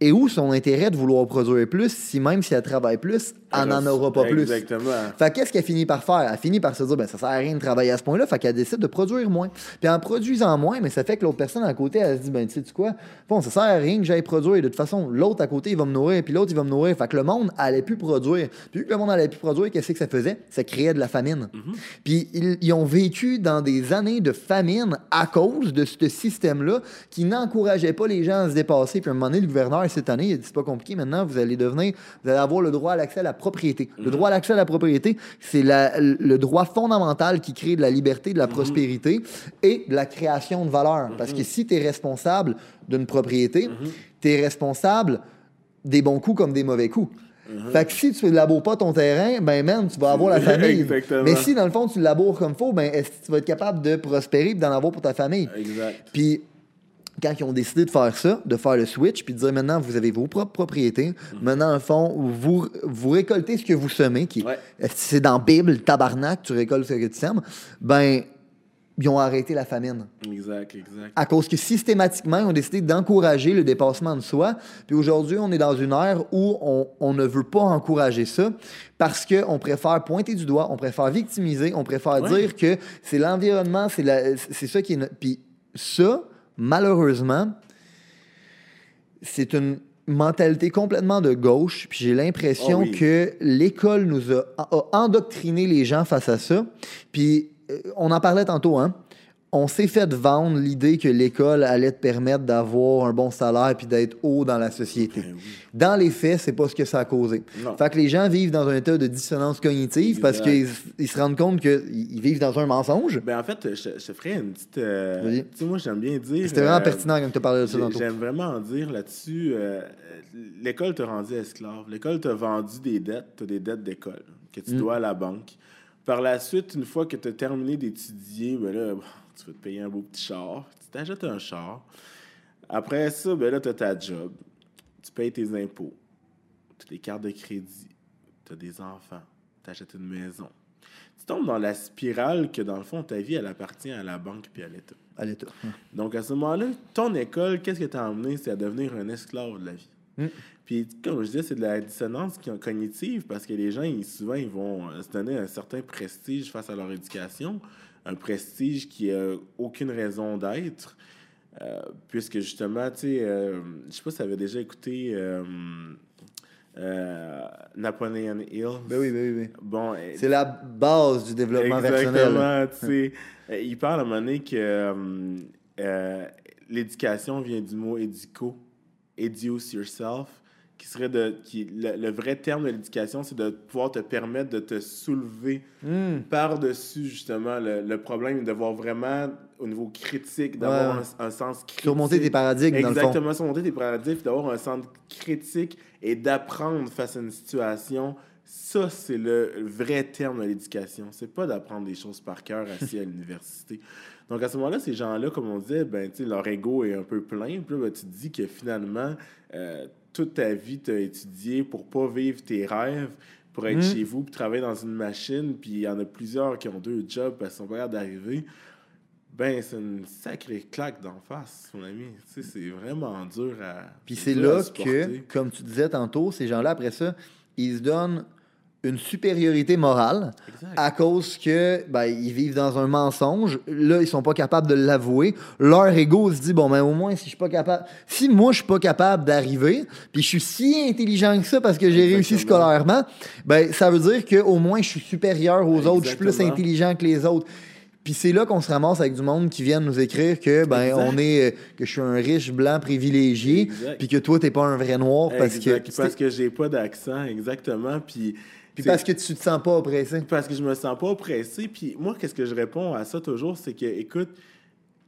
et où son intérêt de vouloir produire plus si même si elle travaille plus, elle n'en aura pas plus? Exactement. Fait qu'est-ce qu'elle finit par faire? Elle finit par se dire, ben ça sert à rien de travailler à ce point-là, fait qu'elle décide de produire moins. Puis en produisant moins, mais ça fait que l'autre personne à côté, elle se dit, ben tu sais quoi? Bon, ça sert à rien que j'aille produire. De toute façon, l'autre à côté, il va me nourrir, puis l'autre, il va me nourrir. Fait que le monde allait plus produire. Puis vu que le monde allait plus produire, qu'est-ce que ça faisait? Ça créait de la famine. Mm-hmm. Puis ils, ils, ont vécu dans des années de famine à cause de ce système-là qui n'encourageait pas les gens à se dépasser. Puis à un moment donné, le gouverneur, cette année, il a dit, c'est pas compliqué, maintenant, vous allez devenir, vous allez avoir le droit à l'accès à la propriété. Le mhm. droit à l'accès à la propriété, c'est le droit fondamental qui crée de la liberté, de la mhm. prospérité et de la création de valeur. Mhm. Parce que si tu es responsable d'une propriété, tu es responsable des bons coups comme des mauvais coups. Fait que si tu ne laboures pas ton terrain, ben même, tu vas avoir la [laughs] famille. Mais si dans le fond tu laboures comme faut, ben est-ce que tu vas être capable de prospérer et d'en avoir pour ta famille? Exact. Puis quand ils ont décidé de faire ça, de faire le switch, puis de dire maintenant, vous avez vos propres propriétés. Mhm. Maintenant, en fond, vous, vous récoltez ce que vous semez, qui c'est dans la Bible, le tabarnak, tu récoltes ce que tu sèmes, ben, ils ont arrêté la famine. Exact, exact. À cause que systématiquement, ils ont décidé d'encourager le dépassement de soi. Puis aujourd'hui, on est dans une ère où on, on ne veut pas encourager ça parce qu'on préfère pointer du doigt, on préfère victimiser, on préfère dire que c'est l'environnement, c'est ça qui est. Puis ça, malheureusement, c'est une mentalité complètement de gauche. Puis j'ai l'impression ah que l'école nous a, a, endoctriné les gens face à ça. Puis euh, on en parlait tantôt, hein? On s'est fait vendre l'idée que l'école allait te permettre d'avoir un bon salaire puis d'être haut dans la société. Ben dans les faits, c'est pas ce que ça a causé. Fait que les gens vivent dans un état de dissonance cognitive parce qu'ils se rendent compte qu'ils vivent dans un mensonge. Ben en fait, je, ferais une petite. Euh, tu sais, moi, j'aime bien dire. C'était vraiment euh, pertinent quand tu parlais de ça tantôt. J'aime vraiment dire là-dessus euh, l'école t'a rendu esclave. L'école t'a vendu des dettes, tu des dettes d'école que tu mm. dois à la banque. Par la suite, une fois que tu as terminé d'étudier, ben là, tu veux te payer un beau petit char, tu t'achètes un char. Après ça, ben là, tu as ta job, tu payes tes impôts, tu as des cartes de crédit, tu as des enfants, tu achètes une maison. Tu tombes dans la spirale que, dans le fond, ta vie, elle appartient à la banque puis à l'État. À l'État. Donc, à ce moment-là, ton école, qu'est-ce que t'as amené? C'est à devenir un esclave de la vie. Hmm. Puis, comme je disais, c'est de la dissonance cognitive parce que les gens, souvent, ils vont se donner un certain prestige face à leur éducation un prestige qui a aucune raison d'être. Euh, puisque justement, tu sais, euh, je sais pas si tu avais déjà écouté euh, Napoleon Hill. Ben oui, ben oui, Bon, c'est la base du développement personnel. tu sais. il parle à un moment donné que l'éducation vient du mot éduco, educe yourself qui serait de. Qui, le, vrai terme de l'éducation, c'est de pouvoir te permettre de te soulever hmm. par-dessus, justement, le, problème, de voir vraiment au niveau critique, d'avoir un, sens critique. Surmonter tes paradigmes, Exactement, dans le fond. surmonter tes paradigmes, d'avoir un sens critique et d'apprendre face à une situation. Ça, c'est le vrai terme de l'éducation. C'est pas d'apprendre des choses par cœur assis à [laughs] l'université. Donc, à ce moment-là, ces gens-là, comme on disait, ben, leur ego est un peu plein. Puis là, ben, tu te dis que finalement, euh, toute ta vie, tu as étudié pour pas vivre tes rêves. pour être chez vous, puis travailler dans une machine, puis il y en a plusieurs qui ont deux jobs parce qu'ils sont pas d'arriver, ben c'est une sacrée claque d'en face, mon ami. Tu sais, c'est vraiment dur à. Puis c'est là que, comme tu disais tantôt, ces gens-là, après ça, ils se donnent une supériorité morale à cause que ben, ils vivent dans un mensonge. Là, ils sont pas capables de l'avouer. Leur ego se dit bon ben au moins si je suis pas capable, si moi je suis pas capable d'arriver, puis je suis si intelligent que ça parce que j'ai réussi scolairement, ben ça veut dire que au moins je suis supérieur aux autres, je suis plus intelligent que les autres. Puis c'est là qu'on se ramasse avec du monde qui vient nous écrire que ben on est que je suis un riche blanc privilégié, puis que toi t'es pas un vrai noir parce que parce que j'ai pas d'accent exactement, puis puis parce que tu te sens pas oppressé. Parce que je me sens pas oppressé. Puis moi, qu'est-ce que je réponds à ça toujours, c'est que, écoute,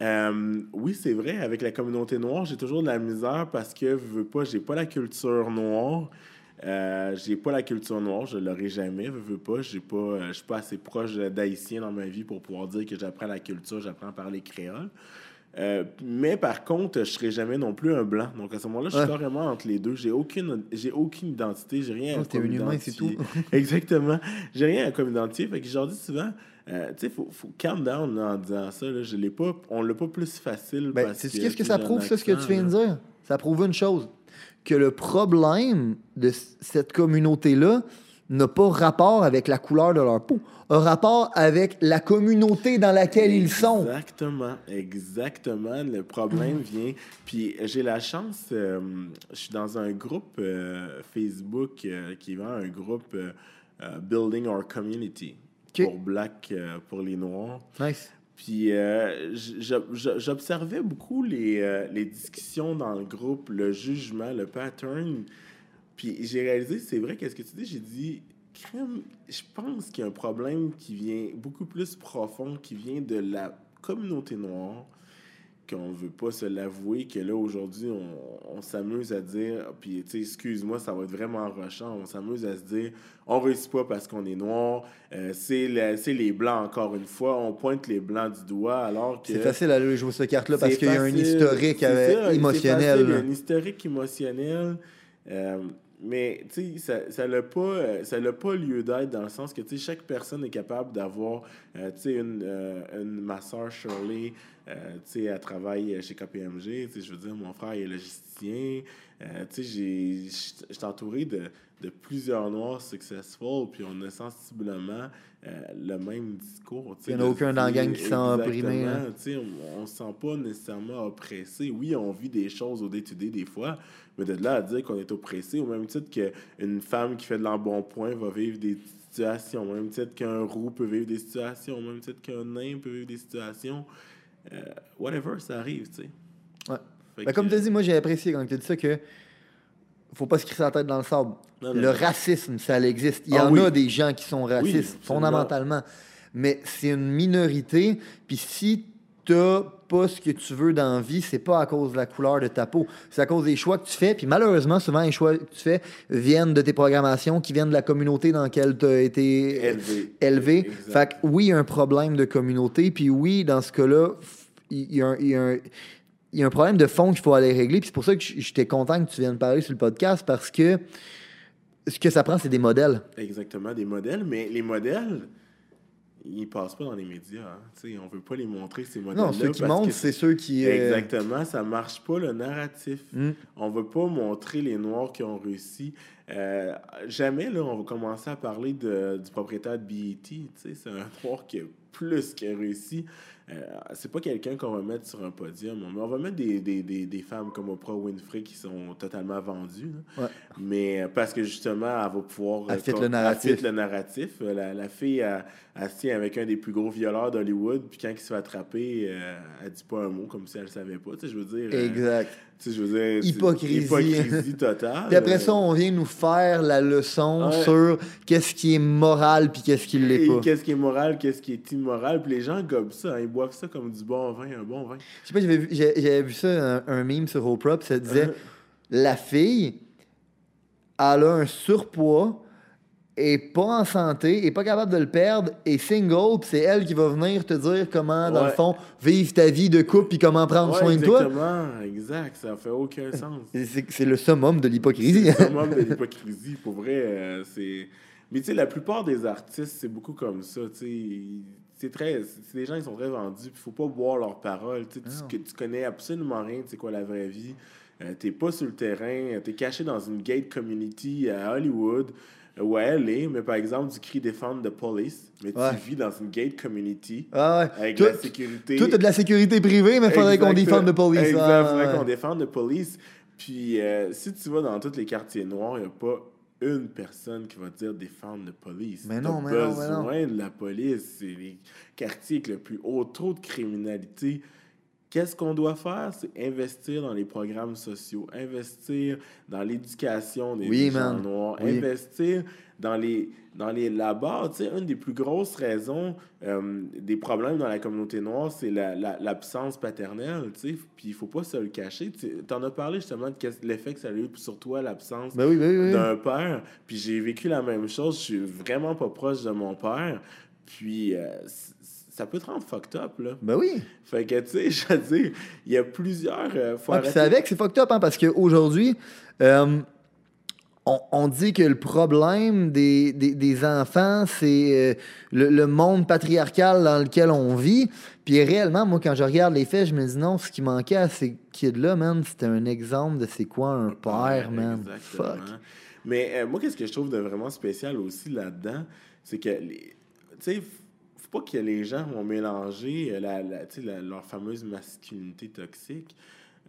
euh, oui, c'est vrai, avec la communauté noire, j'ai toujours de la misère parce que, je veux pas, j'ai pas la culture noire. Euh, j'ai pas la culture noire, je l'aurai jamais, je veux pas, j'ai pas, euh, je suis pas assez proche d'haïtien dans ma vie pour pouvoir dire que j'apprends la culture, j'apprends à parler créole. Euh, mais par contre, je serai jamais non plus un blanc. Donc à ce moment-là, je suis carrément entre les deux. J'ai aucune, j'ai aucune identité, j'ai rien oh, comme humain, c'est tout. [laughs] Exactement. J'ai rien à comme identité. Fait que je leur dis souvent, euh, tu sais, faut, faut calm down en disant ça. Là. Je l'ai pas, on l'a pas plus facile. Ben, c'est qu'est-ce que ça prouve, ça, ce que tu viens de dire? Ça prouve une chose. Que le problème de cette communauté-là, n'a pas rapport avec la couleur de leur peau, a rapport avec la communauté dans laquelle ils sont. Exactement, exactement. Le problème vient. Puis j'ai la chance, euh, je suis dans un groupe euh, Facebook euh, qui va un groupe Building Our Community pour Black, pour les Noirs. Nice. Puis j'observais beaucoup les, les discussions dans le groupe, le jugement, le pattern puis j'ai réalisé, c'est vrai, qu'est-ce que tu dis? J'ai dit, je pense qu'il y a un problème qui vient beaucoup plus profond, qui vient de la communauté noire, qu'on ne veut pas se l'avouer, que là, aujourd'hui, on, s'amuse à dire, puis, tu sais, excuse-moi, ça va être vraiment rushant, on s'amuse à se dire, on réussit pas parce qu'on est noir, euh, c'est les Blancs, encore une fois, on pointe les Blancs du doigt, alors que... C'est facile à jouer cette carte-là parce qu'il y a un historique émotionnel. il y a un historique émotionnel. Euh, mais, tu sais, ça n'a pas, euh, pas lieu d'être dans le sens que, tu sais, chaque personne est capable d'avoir, euh, tu sais, une, euh, une, ma soeur Shirley, tu sais, elle travaille chez KPMG, tu sais, je veux dire, mon frère est logisticien, tu sais, je suis entouré de, de plusieurs Noirs successful, puis on a sensiblement le même discours. Il n'y en a aucun dans la gang qui s'est opprimé. Hein. On ne se sent pas nécessairement oppressé. Oui, on vit des choses au day-to-day des fois, mais de là à dire qu'on est oppressé, au même titre qu'une femme qui fait de l'embonpoint va vivre des situations, au même titre qu'un roux peut vivre des situations, au même titre qu'un nain peut vivre des situations. Euh, whatever, ça arrive, tu sais. Ouais. Ben, comme tu as dit, moi j'ai apprécié quand tu as dit ça que faut pas se crisser la tête dans le sable. le racisme, ça existe. Il y ah en a des gens qui sont racistes, fondamentalement. Mais c'est une minorité. Puis si tu pas ce que tu veux dans la vie, c'est pas à cause de la couleur de ta peau. C'est à cause des choix que tu fais. Puis malheureusement, souvent, les choix que tu fais viennent de tes programmations, qui viennent de la communauté dans laquelle tu as été élevé. Fait que oui, il y a un problème de communauté. Puis oui, dans ce cas-là, il y, a un, problème de fond qu'il faut aller régler. Puis c'est pour ça que j'étais content que tu viennes parler sur le podcast parce que ce que ça prend, c'est des modèles. Exactement, des modèles. Mais les modèles ils passent pas dans les médias. Hein. On veut pas les montrer, ces modèles-là. Non, ceux qui montrent, c'est ceux qui... Euh, Exactement, ça marche pas, le narratif. On hmm. On veut pas montrer les Noirs qui ont réussi. Euh, jamais, là, on va commencer à parler de, du propriétaire de BET. C'est un [laughs] Noir qui a plus que réussi. Euh, c'est pas quelqu'un qu'on va mettre sur un podium. Mais on va mettre des, des, des, des, femmes comme Oprah Winfrey qui sont totalement vendues. Mais parce que justement, elle va pouvoir. Elle fit le narratif. le narratif. La, la fille, elle, elle, avec un des plus gros violeurs d'Hollywood. Puis quand il se fait attraper, euh, elle dit pas un mot comme si elle savait pas. Tu sais, je veux dire. Euh, exact. Sais, je veux dire. Hypocrisie. Hypocrisie totale. puis après ça, on vient nous faire la leçon sur qu'est-ce qui est moral puis qu'est-ce qui l'est pas. Qu'est-ce qui est moral, qu'est-ce qui est immoral. Puis les gens gobent ça. Hein, boivent ça comme du bon vin, un bon vin. Je sais pas, j'avais vu, j'avais vu ça, un, meme sur Oprah, puis ça disait uh-huh. la fille, elle a un surpoids, est pas en santé, est pas capable de le perdre, est single, puis c'est elle qui va venir te dire comment, dans le fond, vivre ta vie de couple, puis comment prendre soin de toi. Exactement, exact, ça fait aucun sens. C'est le summum de l'hypocrisie. Le summum [laughs] de l'hypocrisie, pour vrai, euh, c'est Mais tu sais, la plupart des artistes, c'est beaucoup comme ça. Tu sais, c'est très. Les gens, ils sont très vendus. Il faut pas boire leurs paroles. Tu, sais, tu, tu connais absolument rien de c'est quoi la vraie vie. Euh, t'es pas sur le terrain. T'es caché dans une gate community à Hollywood à LA, mais par exemple, du cri défendre de police, mais tu vis dans une gate community ah ouais. avec la sécurité. Tout est de la sécurité privée, mais il faudrait qu'on défende de police. Exact, il faudrait qu'on défende de police. Puis euh, si tu vas dans tous les quartiers noirs, il n'y a pas une personne qui va dire défendre la police. Mais non, mais non, mais non. besoin de la police. C'est les quartiers avec le plus haut taux de criminalité. Qu'est-ce qu'on doit faire? C'est investir dans les programmes sociaux, investir dans l'éducation des gens noirs, investir dans les, dans les là-bas. Tu sais, une des plus grosses raisons euh, des problèmes dans la communauté noire, c'est l'absence paternelle. Tu sais, puis il faut pas se le cacher. Tu en as parlé justement de l'effet que ça a eu sur toi, l'absence ben ben d'un père. Puis j'ai vécu la même chose. Je suis vraiment pas proche de mon père. Puis euh, ça peut te rendre fucked up, là. Ben oui. Fait que, tu sais, [laughs] je veux dire, il y a plusieurs euh, fois. c'est avec, c'est fucked up, hein, parce qu'aujourd'hui, euh, on, on, dit que le problème des, des, des enfants, c'est euh, le, le, monde patriarcal dans lequel on vit. Puis réellement, moi, quand je regarde les faits, je me dis non, ce qui manquait à ces kids-là, man, c'était un exemple de c'est quoi un père, man. Fuck. Mais moi, qu'est-ce que je trouve de vraiment spécial aussi là-dedans, c'est que, tu sais, pas que les gens vont mélanger euh, la, la, leur fameuse masculinité toxique.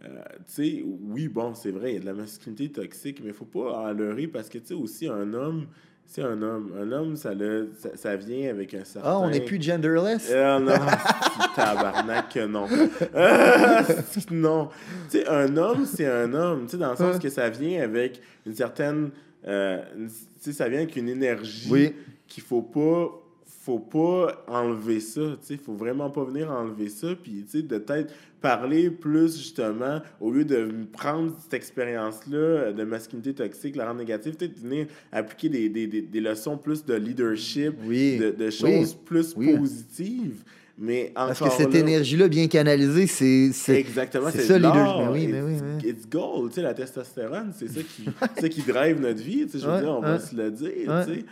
Euh, oui, bon, c'est vrai, il y a de la masculinité toxique, mais il faut pas enlever parce que, tu sais, aussi, un homme, c'est un homme. Un homme, ça, le, ça, vient avec un certain... Ah, on n'est plus genderless? Euh, non, [laughs] tabarnak non. [laughs] non. Tu sais, un homme, c'est un homme, tu sais, dans le sens que ça vient avec une certaine... Euh, tu sais, ça vient avec une énergie oui. qu'il faut pas faut pas enlever ça, tu sais, faut vraiment pas venir enlever ça, puis tu sais, de peut-être parler plus justement, au lieu de prendre cette expérience-là de masculinité toxique, la rendre négative, peut-être venir appliquer des, des, des, leçons plus de leadership, de, de, choses plus positives. Mais Parce que cette énergie-là, bien canalisée, c'est Exactement, c'est ça, leadership. Mais oui, mais oui, mais... It's gold, tu sais, la testostérone, c'est ça qui, [laughs] ça qui drive notre vie, tu sais, je veux dire, on va se le dire, tu sais.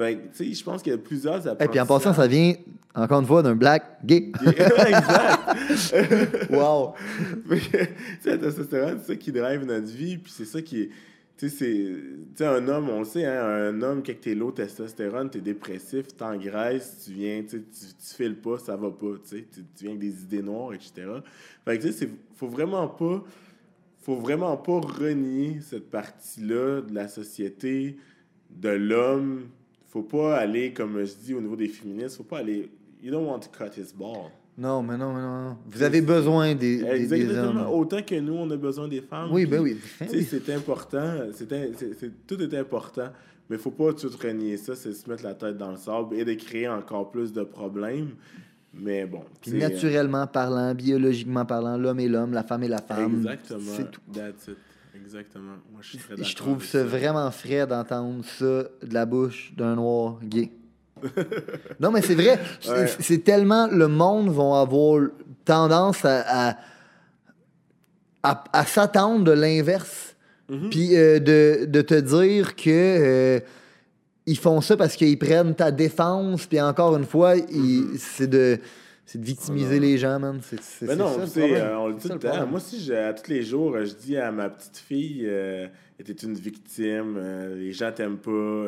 Fait tu sais, je pense qu'il y a plusieurs Et puis en passant, ça vient, encore une fois, d'un black gay. [laughs] exact. [laughs] wow. [laughs] tu sais, la testostérone, c'est ça qui drive notre vie, puis c'est ça qui est. Tu sais, un homme, on le sait, hein, un homme, quand t'es low testostérone, t'es dépressif, t'engraisses, tu viens, tu, tu files pas, ça va pas, tu sais, tu viens avec des idées noires, etc. Fait que, tu sais, faut vraiment pas. Faut vraiment pas renier cette partie-là de la société, de l'homme, faut pas aller, comme je dis au niveau des féministes, faut pas aller. You don't want to cut his ball. Non, mais non, mais non. Vous avez besoin des, des, hommes. Autant que nous, on a besoin des femmes. Oui, ben oui. C'est important. C'est, tout est important. Mais faut pas tout renier ça, c'est se mettre la tête dans le sable et de créer encore plus de problèmes. Mais bon. Puis naturellement parlant, biologiquement parlant, l'homme et l'homme, la femme et la femme. Exactement. C'est tout. That's it. Exactement. Moi, je suis très Je trouve ça, vraiment frais d'entendre ça de la bouche d'un noir gay. non, mais c'est vrai. [laughs] C'est tellement le monde va avoir tendance à, à, à, s'attendre de l'inverse. Mm-hmm. Puis euh, de, de, te dire que euh, ils font ça parce qu'ils prennent ta défense. Puis encore une fois, mm-hmm. c'est de c'est de victimiser les gens, man. C'est, mais non, ça, euh, on le dit tout le temps. Moi, si à tous les jours, je dis à ma petite fille, euh, était une victime, euh, les gens t'aiment pas,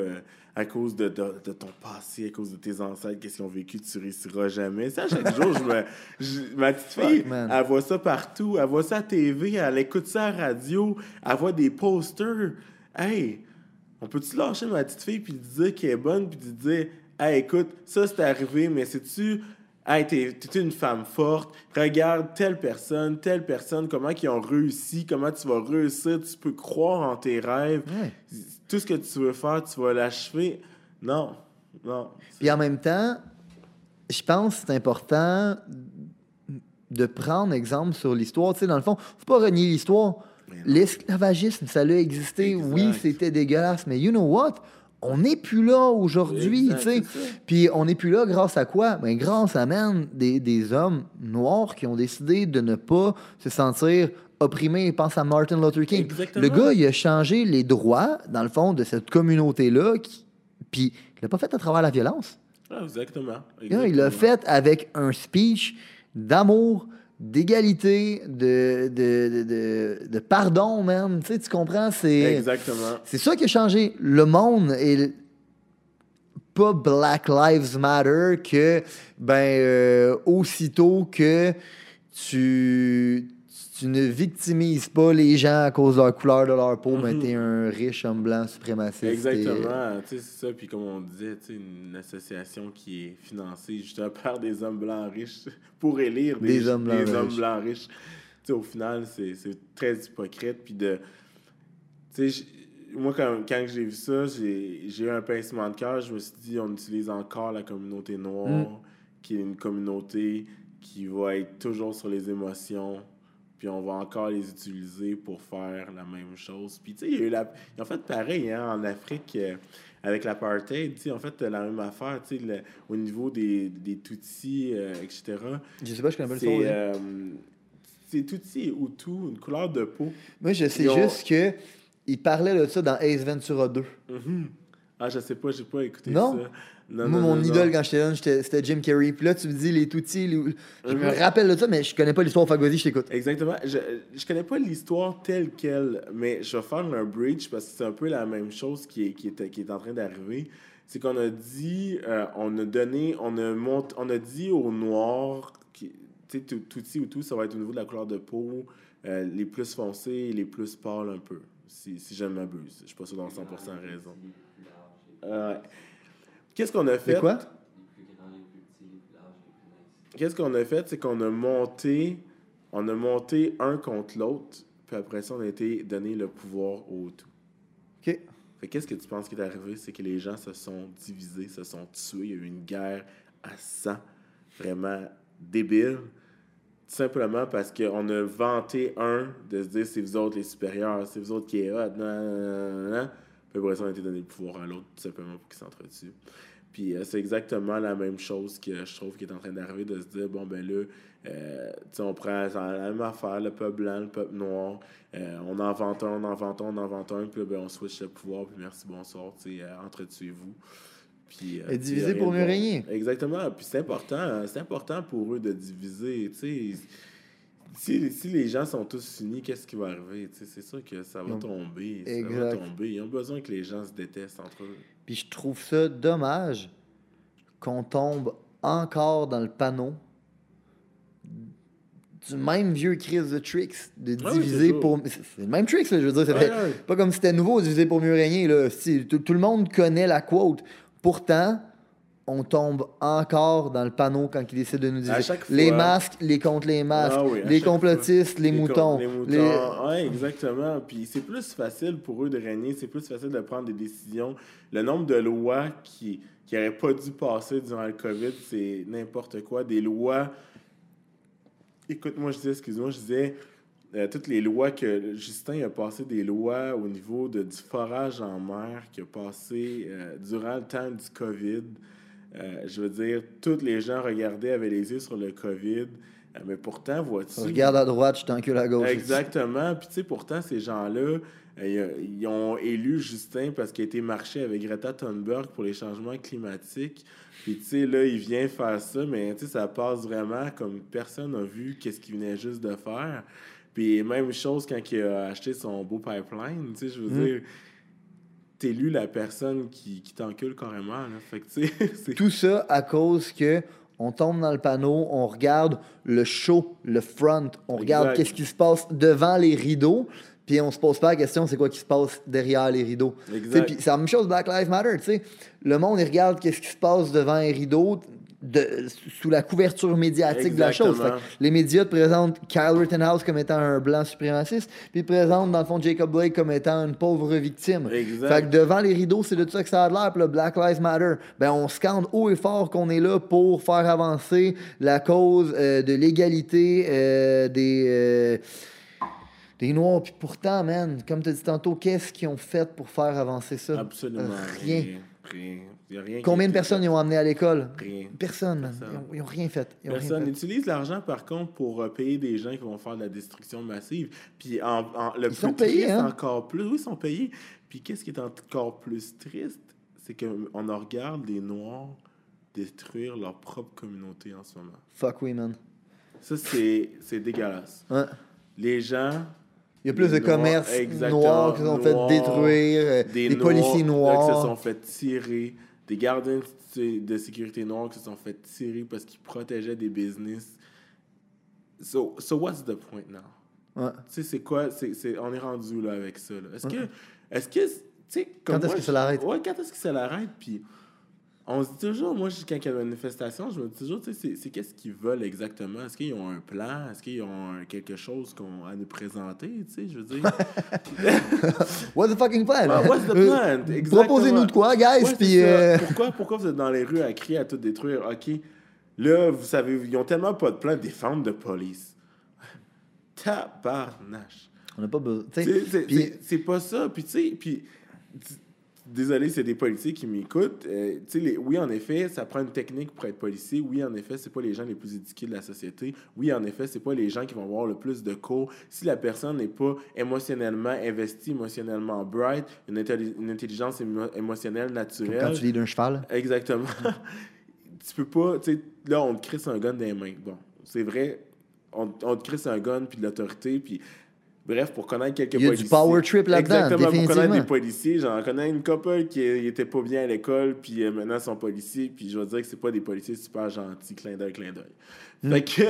à cause de, de, ton passé, à cause de tes ancêtres, qu'est-ce qu'ils ont vécu, tu réussiras jamais. Ça, chaque [laughs] jour, je me, ma petite fille, elle voit ça partout, elle voit ça à TV, elle écoute ça à la radio, elle voit des posters. Hey, on peut-tu lâcher ma petite fille puis dire qu'elle est bonne puis dire, hey, écoute, ça c'est arrivé, mais c'est-tu Hey, t'es, une femme forte. Regarde telle personne, telle personne, comment ils ont réussi, comment tu vas réussir. Tu peux croire en tes rêves. Tout ce que tu veux faire, tu vas l'achever. Non, non. Puis en même temps, je pense que c'est important de prendre exemple sur l'histoire. Tu sais, dans le fond, faut pas renier l'histoire. L'esclavagisme, ça a existé. Oui, c'était dégueulasse, mais you know what? On n'est plus là aujourd'hui, tu sais. Puis on n'est plus là grâce à quoi? Ben, grâce à même des, des, hommes noirs qui ont décidé de ne pas se sentir opprimés. Pense à Martin Luther King. Le gars, il a changé les droits, dans le fond, de cette communauté-là. Puis l'a pas fait à travers la violence. Ah, exactement. Il l'a fait avec un speech d'amour, d'égalité, de, de, de, de, pardon, même. Tu, sais, tu comprends? C'est, Exactement. C'est ça qui a changé. Le monde est pas Black Lives Matter que, ben, euh, aussitôt que tu tu ne victimises pas les gens à cause de la couleur de leur peau, mais mhm. t'es un riche homme blanc suprémaciste. Exactement, tu sais, c'est ça. Puis comme on disait, une association qui est financée justement [laughs] par des hommes blancs riches pour élire des, hommes blancs des riches. Hommes riches. Tu sais, au final, c'est très hypocrite. Puis de... Tu sais, moi, quand, quand j'ai vu ça, j'ai eu un pincement de cœur. Je me suis dit, on utilise encore la communauté noire, mm. qui est une communauté qui va être toujours sur les émotions, puis on va encore les utiliser pour faire la même chose. Puis, tu sais, il y a ils ont fait pareil hein, en Afrique euh, avec l'apartheid, tu sais, en fait, la même affaire, tu sais, au niveau des, des Tutsis, euh, etc. Je sais pas, je connais pas le son. Euh, c'est Tutsi et Hutu, une couleur de peau. Moi, je sais juste que il parlait de ça dans Ace Ventura 2. Mm-hmm. Ah, je sais pas, j'ai pas écouté ça. Moi, mon idole quand j'étais jeune, c'était Jim Carrey. Puis là, tu me dis les Tutsis. Je me rappelle de ça, mais je connais pas l'histoire Fagosi, je t'écoute. Exactement. Je, je connais pas l'histoire telle qu'elle, mais je vais faire un bridge parce que c'est un peu la même chose qui est, qui est, qui est en train d'arriver. C'est qu'on a dit, euh, on a donné, on a, monté, on a dit aux Noirs, tu sais, Tutsis ou tout, ça va être au niveau de la couleur de peau, euh, les plus foncés et les plus pâles un peu, si, si je ne m'abuse. Je suis pas sûr dans 100% raison. Euh, Qu'est-ce qu'on a fait? quoi? Qu'est-ce qu'on a fait? C'est qu'on a monté, on a monté un contre l'autre, puis après ça, on a été donné le pouvoir au tout. OK. qu'est-ce que tu penses qui est arrivé? C'est que les gens se sont divisés, se sont tués. Il y a eu une guerre à sang vraiment débile. Tout simplement parce qu'on a vanté un de se dire c'est vous autres les supérieurs, c'est vous autres qui est hot, puis après ça, on a été donné le pouvoir à l'autre, tout simplement pour qu'il s'entretue. Puis euh, c'est exactement la même chose que je trouve qui est en train d'arriver, de se dire, bon, ben là, euh, on prend la même affaire, le peuple blanc, le peuple noir, euh, on en vante un, on en vante un, on en vante un, puis là, ben, on switch le pouvoir, puis merci, bonsoir, sais, entretuez-vous. Puis, Et diviser pour mieux régner. Exactement. Puis c'est important, c'est important pour eux de diviser, tu sais si, si, les gens sont tous unis, qu'est-ce qui va arriver? C'est sûr que ça va tomber. Ça va tomber. Ils ont besoin que les gens se détestent entre eux. Puis je trouve ça dommage qu'on tombe encore dans le panneau du même vieux crise de tricks de diviser pour. C'est le même tricks, je veux dire. C'est pas comme si c'était nouveau, diviser pour mieux régner. Là. tout, le monde connaît la quote. Pourtant, on tombe encore dans le panneau quand ils décident de nous dire les masques, les contre les masques, ah les complotistes, les, moutons. Les moutons. Oui, exactement. Puis c'est plus facile pour eux de régner, c'est plus facile de prendre des décisions. Le nombre de lois qui n'auraient pas dû passer durant le COVID, c'est n'importe quoi. Des lois. Écoute, moi je disais, excuse-moi, je disais. Euh, toutes les lois que Justin a passé des lois au niveau de, du forage en mer qui a passé euh, durant le temps du COVID. Euh, je veux dire, tous les gens regardaient, avaient les yeux sur le COVID. Euh, mais pourtant, vois-tu? Regarde à droite, je t'encule à gauche. Exactement. Puis, tu sais, pourtant, ces gens-là, euh, ils ont élu Justin parce qu'il a été marché avec Greta Thunberg pour les changements climatiques. Puis, tu sais, là, il vient faire ça, mais, tu sais, ça passe vraiment comme personne n'a vu qu'est-ce qu'il venait juste de faire. Puis, même chose quand il a acheté son beau pipeline, tu sais, je veux mm. dire élu la personne qui, qui t'encule carrément. [laughs] Tout ça à cause que on tombe dans le panneau, on regarde le show, le front, on regarde qu'est-ce qui se passe devant les rideaux, puis on se pose pas la question c'est quoi qui se passe derrière les rideaux. C'est la même chose Black Lives Matter, tu sais. Le monde, il regarde qu'est-ce qui se passe devant les rideaux, de, sous la couverture médiatique de la chose. les médias te présentent Kyle Rittenhouse comme étant un blanc suprémaciste, puis ils présentent dans le fond Jacob Blake comme étant une pauvre victime. Fait que devant les rideaux, c'est de ça que ça a l'air, puis le Black Lives Matter. Ben, on scande haut et fort qu'on est là pour faire avancer la cause euh, de l'égalité euh, des. Euh, des Noirs, puis pourtant, man, comme tu as dit tantôt, qu'est-ce qu'ils ont fait pour faire avancer ça? Absolument. rien. Combien de personnes ils ont amené à l'école? Rien. Personne, Ils n'ont rien fait. Personne. Utilise l'argent, par contre, pour euh, payer des gens qui vont faire de la destruction massive. Puis le ils sont payés, hein? encore plus. Oui, ils sont payés. Puis qu'est-ce qui est encore plus triste? c'est qu'on regarde les Noirs détruire leur propre communauté en ce moment. Fuck oui, man. Ça, c'est dégueulasse. Ouais. Les gens. Il y a plus de commerces noirs qui se sont fait détruire, euh, des, policiers noirs. qui se sont fait tirer, des gardiens de sécurité noirs qui se sont fait tirer parce qu'ils protégeaient des business. So, so what's the point now? Ouais. Tu sais, c'est quoi? c'est on est rendu là avec ça. Est-ce que. Est-ce que. Quand est-ce que ça l'arrête? Ouais, quand est-ce que ça l'arrête? Puis on se dit toujours, moi, quand il y a une manifestation, je me dis toujours, tu sais, c'est qu'est-ce qu'ils veulent exactement? Est-ce qu'ils ont un plan? Est-ce qu'ils ont quelque chose qu'on à nous présenter? Tu sais, je veux dire? [laughs] what's the fucking plan? what's the plan? Euh, proposez-nous de quoi, guys? puis, euh, pourquoi, pourquoi vous êtes dans les rues à crier à tout détruire? OK. Là, vous savez, ils ont tellement pas de plan des défendre de police. Tabarnache. On n'a pas besoin. C'est pas ça. Puis, tu sais, puis désolé, c'est des policiers qui m'écoutent. Euh, les, oui, en effet, ça prend une technique pour être policier. Oui, en effet, c'est pas les gens les plus éduqués de la société. Oui, en effet, c'est pas les gens qui vont avoir le plus de cours. Si la personne n'est pas émotionnellement investie, émotionnellement bright, une, intelligence émotionnelle naturelle. Comme quand tu lis d'un cheval. Exactement. [laughs] tu peux pas, tu sais, là, on te crisse un gun dans les mains. Bon, c'est vrai, on, on te crisse un gun puis de l'autorité, puis Bref, pour connaître quelques policiers. Il y a du power trip là-dedans. Exactement, pour connaître des policiers. J'en connais une couple qui était pas bien à l'école, puis euh, maintenant sont policiers, puis je vais dire que c'est pas des policiers super gentils, clin d'œil, clin d'œil. Hmm. Fait que,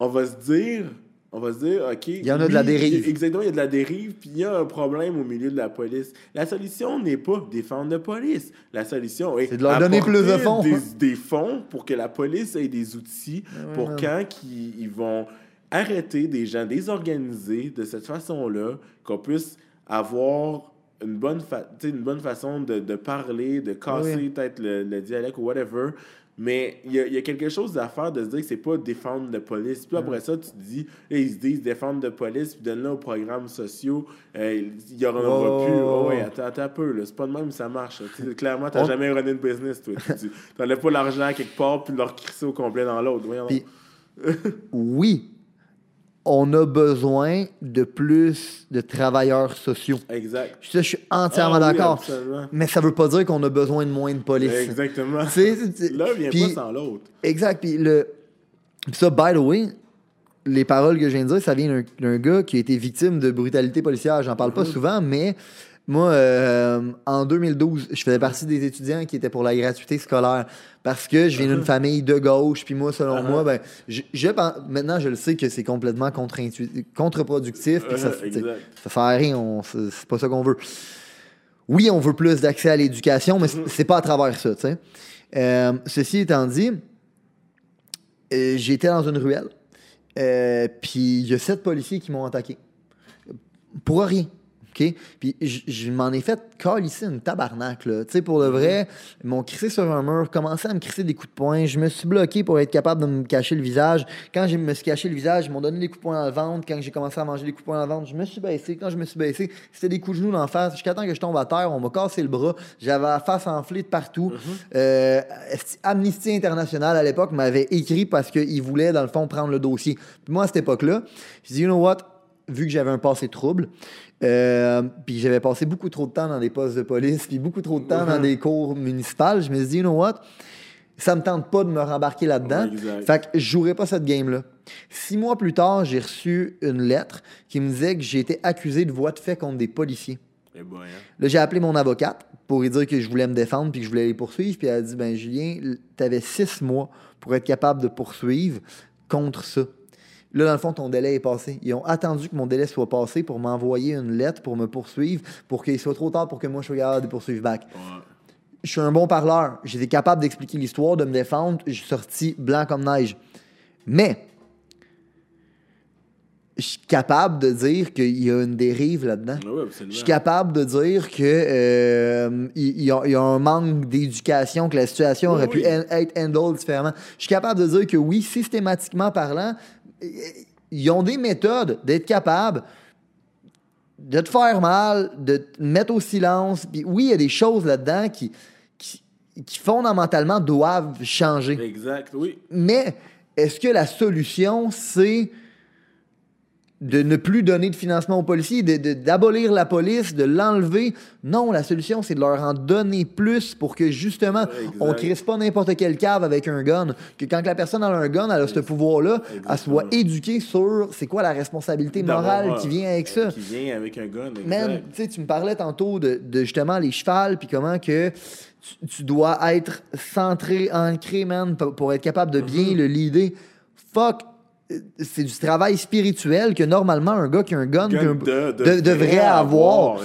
on va se dire, on va se dire, OK. Il y en a de la dérive. Exactement, il y a de la dérive, puis il y a un problème au milieu de la police. La solution n'est pas défendre la police. La solution est. de leur donner plus de fonds. Des, des, fonds pour que la police ait des outils pour quand ils vont arrêter des gens désorganisés de cette façon-là, qu'on puisse avoir une bonne, une bonne façon de, de, parler, de casser peut-être le, dialecte ou whatever. Mais il y, y, a quelque chose à faire de se dire que c'est pas défendre la police. Puis après ça, tu te dis, ils se disent défendre la police, puis donne-le aux programmes sociaux. Euh, il y aura oh. plus. Oh, ouais, attends, attends un peu. C'est pas de même ça marche. clairement, tu n'as jamais runné une business, toi. tu n'enlèves pas l'argent quelque part, puis leur crisser au complet dans l'autre. oui, on a besoin de plus de travailleurs sociaux. Exact. je suis entièrement ah d'accord. Mais ça veut pas dire qu'on a besoin de moins de police. Exactement. L'un vient pas sans l'autre. Exact. Puis le... ça, by the way, les paroles que je viens de dire, ça vient d'un gars qui a été victime de brutalité policière. J'en parle pas mm-hmm. souvent, mais moi, euh, en 2012, je faisais partie des étudiants qui étaient pour la gratuité scolaire parce que je viens d'une uh-huh. famille de gauche. Puis moi, selon moi, uh-huh. ben, je, maintenant, je le sais que c'est complètement contre-productif. Uh-huh, ça, ça fait rien. C'est pas ça qu'on veut. Oui, on veut plus d'accès à l'éducation, mais c'est pas à travers ça. Euh, ceci étant dit, euh, j'étais dans une ruelle. puis il y a sept policiers qui m'ont attaqué. Pour rien. Puis je m'en ai fait ici une tabarnak, là. Tu sais, pour le vrai, ils m'ont crissé sur un mur, commencé à me crisser des coups de poing. Je me suis bloqué pour être capable de me cacher le visage. Quand je me suis caché le visage, ils m'ont donné des coups de poing dans le ventre. Quand j'ai commencé à manger des coups de poing dans le ventre, je me suis baissé. Quand je me suis baissé, c'était des coups de genoux la face. Jusqu'à temps que je tombe à terre, on m'a cassé le bras. J'avais la face enflée de partout. Mm-hmm. Euh, Amnesty International, à l'époque, m'avait écrit parce qu'ils voulaient, dans le fond, prendre le dossier. Puis moi, à cette époque-là, je dis, you know what? Vu que j'avais un passé trouble, euh, puis j'avais passé beaucoup trop de temps dans des postes de police, puis beaucoup trop de temps dans des cours municipales. Je me suis dit, you know what? Ça me tente pas de me rembarquer là-dedans. fait que je jouerai pas cette game-là. Six mois plus tard, j'ai reçu une lettre qui me disait que j'ai été accusé de voie de fait contre des policiers. Eh hein. Là, j'ai appelé mon avocate pour lui dire que je voulais me défendre puis que je voulais les poursuivre. Puis elle a dit, ben Julien, tu avais six mois pour être capable de poursuivre contre ça. Là, dans le fond, ton délai est passé. Ils ont attendu que mon délai soit passé pour m'envoyer une lettre pour me poursuivre, pour qu'il soit trop tard pour que moi je sois capable de poursuivre back. Je suis un bon parleur. J'étais capable d'expliquer l'histoire, de me défendre. Je suis sorti blanc comme neige. Mais, je suis capable de dire qu'il y a une dérive là-dedans. je suis capable de dire qu'il euh, y, a un manque d'éducation, que la situation aurait pu être handled différemment. Je suis capable de dire que oui, systématiquement parlant, ils ont des méthodes d'être capables de te faire mal, de te mettre au silence. Puis oui, il y a des choses là-dedans qui, qui, fondamentalement doivent changer. Exact, oui. Mais est-ce que la solution, c'est de ne plus donner de financement aux policiers, d'abolir de, la police, de l'enlever. Non, la solution, c'est de leur en donner plus pour que justement, on ne crisse pas n'importe quel cave avec un gun. Que quand la personne a un gun, elle a ce pouvoir-là, elle soit éduquée sur c'est quoi la responsabilité morale qui vient avec ça. Qui vient avec un gun. Même, tu me parlais tantôt de, justement les chevals, puis comment que tu, dois être centré, ancré, man, pour, être capable de bien mm-hmm. le leader. Fuck c'est du travail spirituel que normalement un gars qui a un gun, devrait avoir.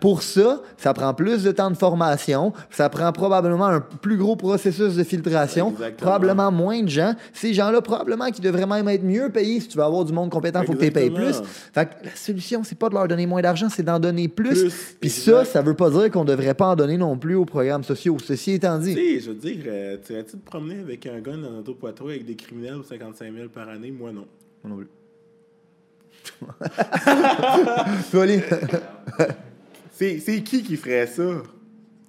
pour ça, ça prend plus de temps de formation, ça prend probablement un plus gros processus de filtration, probablement moins de gens. Ces gens-là, probablement, qui devraient même être mieux payés. Si tu veux avoir du monde compétent, il faut que tu payes plus. Fait que la solution, c'est pas de leur donner moins d'argent, c'est d'en donner plus. Puis ça, ça veut pas dire qu'on devrait pas en donner non plus aux programmes sociaux. Ceci étant dit. Tu je veux dire, euh, tu tu te promener avec un gun dans notre poitrine avec des criminels ou 55 000 par année? Moi, non. Moi non plus. [laughs] [laughs] c'est qui qui ferait ça?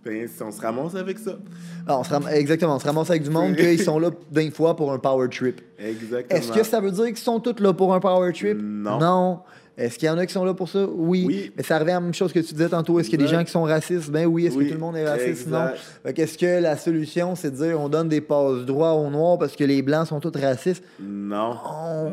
Ben, on se ramasse avec ça. Ah, on se Exactement, on se ramasse avec du monde qu'ils sont là d'un fois pour un power trip. Exactement. Est-ce que ça veut dire qu'ils sont tous là pour un power trip? Non. Non. Est-ce qu'il y en a qui sont là pour ça? Oui. Mais ça revient à la même chose que tu disais tantôt. Est-ce qu'il y a des gens qui sont racistes? Ben oui. Est-ce que tout le monde est raciste? Non. Est-ce que la solution, c'est de dire on donne des passes droits aux Noirs parce que les Blancs sont tous racistes? Non.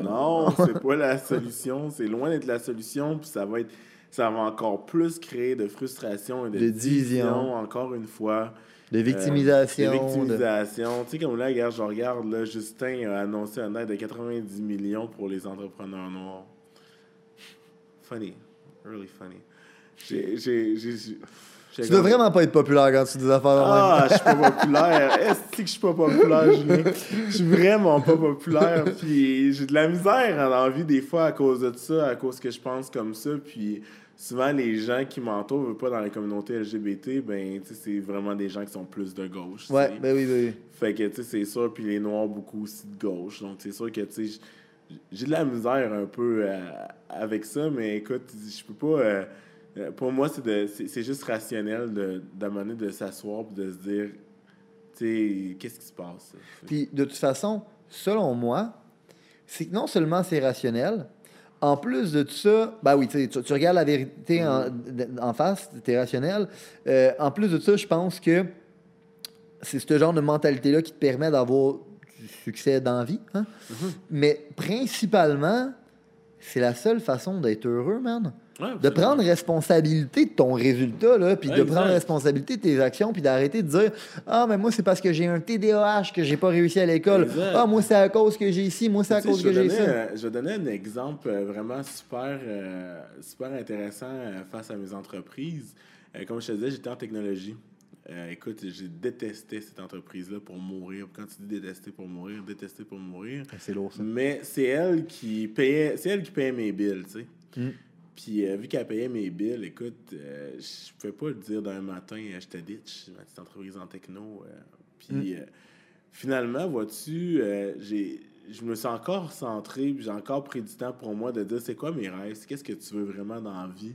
Non, [laughs] c'est pas la solution. C'est loin d'être la solution. Puis ça va être. Ça va encore plus créer de frustration et de, division, encore une fois. De victimisation. de victimisation. Tu sais, comme là, je regarde, là, Justin a annoncé un aide de 90 millions pour les entrepreneurs noirs funny. Really funny. J'ai. Tu dois vraiment pas être populaire quand tu dis des affaires Ah, je suis pas populaire. Est-ce que je suis pas populaire, Julien? Je suis vraiment pas populaire. Puis j'ai de la misère en envie des fois à cause de ça, à cause que je pense comme ça. Puis souvent, les gens qui m'entourent, pas dans la communauté LGBT, ben, c'est vraiment des gens qui sont plus de gauche. Ouais, ben oui, ben oui. Fait que, tu sais, c'est sûr. Puis les Noirs, beaucoup aussi de gauche. Donc, c'est sûr que, tu sais, j'ai de la misère un peu euh, avec ça, mais écoute, je peux pas. Euh, euh, pour moi, c'est juste rationnel d'amener de, de s'asseoir et de se dire, tu sais, qu'est-ce qui se passe? Puis, de toute façon, selon moi, c'est que non seulement c'est rationnel, en plus de tout ça, ben oui, tu, tu regardes la vérité en, mm-hmm. en face, es rationnel. en plus de ça, je pense que c'est ce genre de mentalité-là qui te permet d'avoir succès dans vie. Hein? Mhm. Mais principalement, c'est la seule façon d'être heureux, man. de prendre responsabilité de ton résultat, là, puis de prendre responsabilité de tes actions, puis d'arrêter de dire Ah, mais moi, c'est parce que j'ai un TDAH que j'ai pas réussi à l'école. Ah, moi, c'est à cause que j'ai ici, moi, c'est à cause que j'ai ça. je vais donner un exemple euh, vraiment super, euh, super intéressant euh, face à mes entreprises. comme je te disais, j'étais en technologie. Euh, écoute, j'ai détesté cette entreprise-là pour mourir. Quand tu dis détester pour mourir, détester pour mourir. Ah, c'est lourd, ça. Mais c'est elle qui payait, c'est elle qui payait mes billes, tu sais. Mm. Puis euh, vu qu'elle payait mes billes, écoute, euh, je pouvais pas le dire d'un matin, je te ditch, ma petite entreprise en techno. puis mm. finalement, vois-tu, j'ai je me suis encore centré, puis j'ai encore pris du temps pour moi de dire c'est quoi mes rêves, qu'est-ce que tu veux vraiment dans la vie?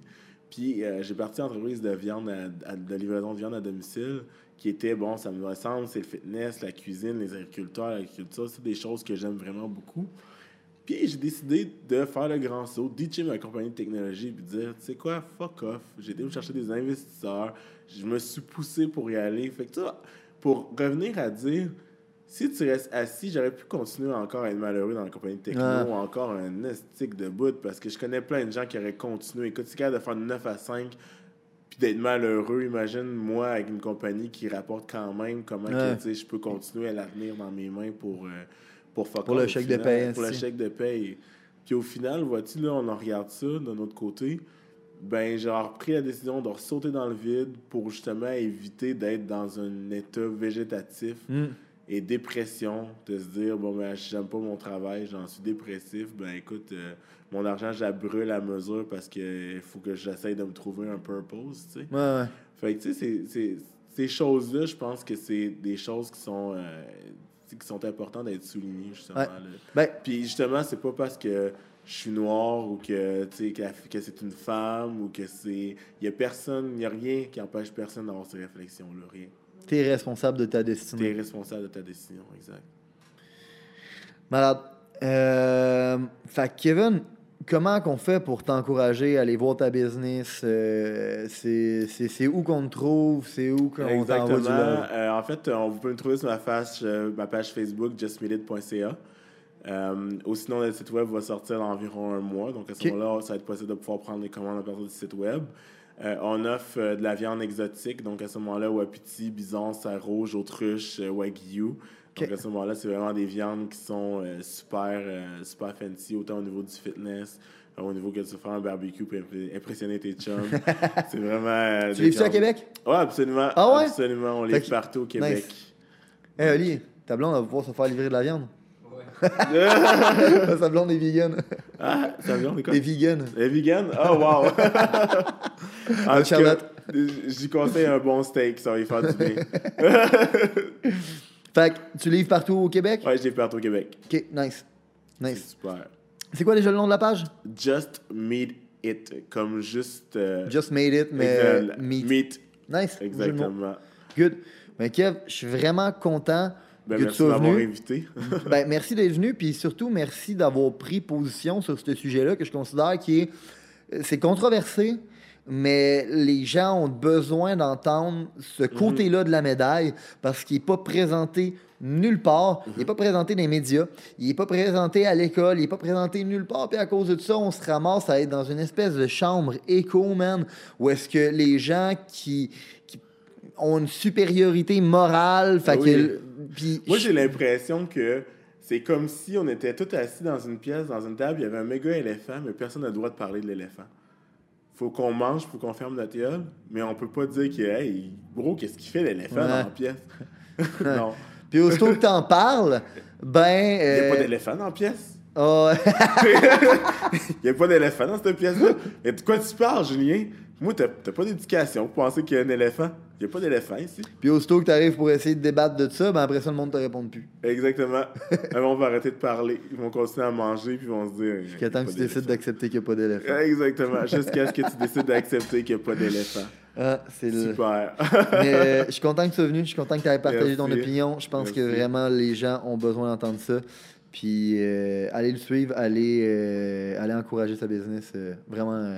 Puis euh, j'ai parti entreprise de viande, de livraison de viande à domicile, qui était, bon, ça me ressemble, c'est le fitness, la cuisine, les agriculteurs, l'agriculture, c'est des choses que j'aime vraiment beaucoup. Puis j'ai décidé de faire le grand saut, ditcher ma compagnie de technologie, puis dire, tu sais quoi, fuck off. J'ai été chercher des investisseurs, je me suis poussé pour y aller. Fait que ça, pour revenir à dire, si tu restes assis, j'aurais pu continuer encore à être malheureux dans la compagnie de techno ou encore un estique de bout parce que je connais plein de gens qui auraient continué. Écoute, c'est capable de faire 9 à 5 puis d'être malheureux. Imagine moi avec une compagnie qui rapporte quand même comment que, je peux continuer à l'avenir dans mes mains pour, euh, pour faire Pour le chèque de paye. Pour le chèque de paye. Puis au final, vois-tu, là, on en regarde ça de notre côté. Ben, j'ai pris la décision de sauter dans le vide pour justement éviter d'être dans un état végétatif. Hmm et dépression, de se dire, bon, ben, j'aime pas mon travail, j'en suis dépressif, ben écoute, euh, mon argent, j'abrûle à mesure parce qu'il faut que j'essaye de me trouver un purpose, tu sais. Ouais, ouais. Fait que, tu sais, ces choses-là, je pense que c'est des choses qui sont, euh, qui sont importantes d'être soulignées, justement. Ben Puis justement, c'est pas parce que je suis noir ou que, que, que c'est une femme ou que c'est. Il y a personne, il n'y a rien qui empêche personne d'avoir ces réflexions-là, rien. Tu es responsable de ta destinée. Tu es responsable de ta destinée, exact. Malade. Euh, fait Kevin, comment qu'on fait pour t'encourager à aller voir ta business? Euh, c'est- où qu'on te trouve? C'est où qu'on t'envoie du Exactement. love? Euh, en fait, on vous pouvez me trouver sur ma page, euh, ma page Facebook, justmeetit.ca. Euh, ou sinon, le site web va sortir dans environ un mois. Donc, à ce moment-là, ça va être possible de pouvoir prendre les commandes à partir du site web. Euh, on offre euh, de la viande exotique. Donc, à ce moment-là, wapiti, bison, sarre rouge, autruche, euh, wagyu. Donc, à ce moment-là, c'est vraiment des viandes qui sont super, super fancy, autant au niveau du fitness, au niveau que tu fais un barbecue pour impressionner tes chums. [laughs] c'est vraiment. Tu des livres ça à Québec? oui, absolument. Ah ouais? Absolument. On livre partout au Québec. Hé, Oli, ta blonde va pouvoir se faire livrer de la viande. Ah, [laughs] Sa blonde est vegan. ça vient, on est quoi? Est vegan. Les vegan? Oh, wow! [laughs] en tout cas, Charlotte. j'y conseille un bon steak, ça va y faire du bien. [laughs] Fait que tu livres partout au Québec? Ouais, j'ai partout au Québec. Ok, nice. Nice. super. C'est quoi déjà le nom de la page? Just meet it, comme juste. euh, Just made it, mais exact- meat. meet. Nice. Exactement. Good. Ben Kev, je suis vraiment content Ben, que tu merci sois venu. invité. [laughs] Ben, merci d'être venu, puis surtout merci d'avoir pris position sur ce sujet-là que je considère qui est. C'est controversé, mais les gens ont besoin d'entendre ce côté-là de la médaille parce qu'il n'est pas présenté nulle part. Il n'est pas présenté dans les médias. Il n'est pas présenté à l'école. Il n'est pas présenté nulle part. Puis à cause de ça, on se ramasse à être dans une espèce de chambre écho, man, où est-ce que les gens qui, qui ont une supériorité morale, fait oui. que. Puis Moi, j'ai l'impression que c'est comme si on était tous assis dans une pièce, dans une table, il y avait un méga éléphant, mais personne n'a le droit de parler de l'éléphant. Faut qu'on mange, faut qu'on ferme notre gueule, mais on peut pas dire que, hey, bro, qu'est-ce qu'il fait l'éléphant Ouais. dans la pièce? [laughs] non. Puis aussitôt que t'en parles, ben. Il n'y a euh, pas d'éléphant dans la pièce. ah, [laughs] Il n'y a pas d'éléphant dans cette pièce-là. Et de quoi tu parles, Julien? Moi, t'as t'as pas d'éducation pour penser qu'il y a un éléphant? Il n'y a pas d'éléphant ici. puis aussitôt que t'arrives pour essayer de débattre de ça, ben après ça, le monde te répond plus. Exactement. [laughs] Alors, on va arrêter de parler. Ils vont continuer à manger, puis ils vont se dire. Jusqu'à temps que tu décides d'accepter qu'il n'y a pas d'éléphant. Exactement. Jusqu'à ce que tu [laughs] décides d'accepter qu'il n'y a pas d'éléphant. Ah, c'est le. Super. [laughs] Mais euh, je suis content que tu sois venu, je suis content que tu aies partagé ton opinion. Je pense que vraiment les gens ont besoin d'entendre ça. Puis euh, allez le suivre, allez, euh, allez encourager sa business. euh, vraiment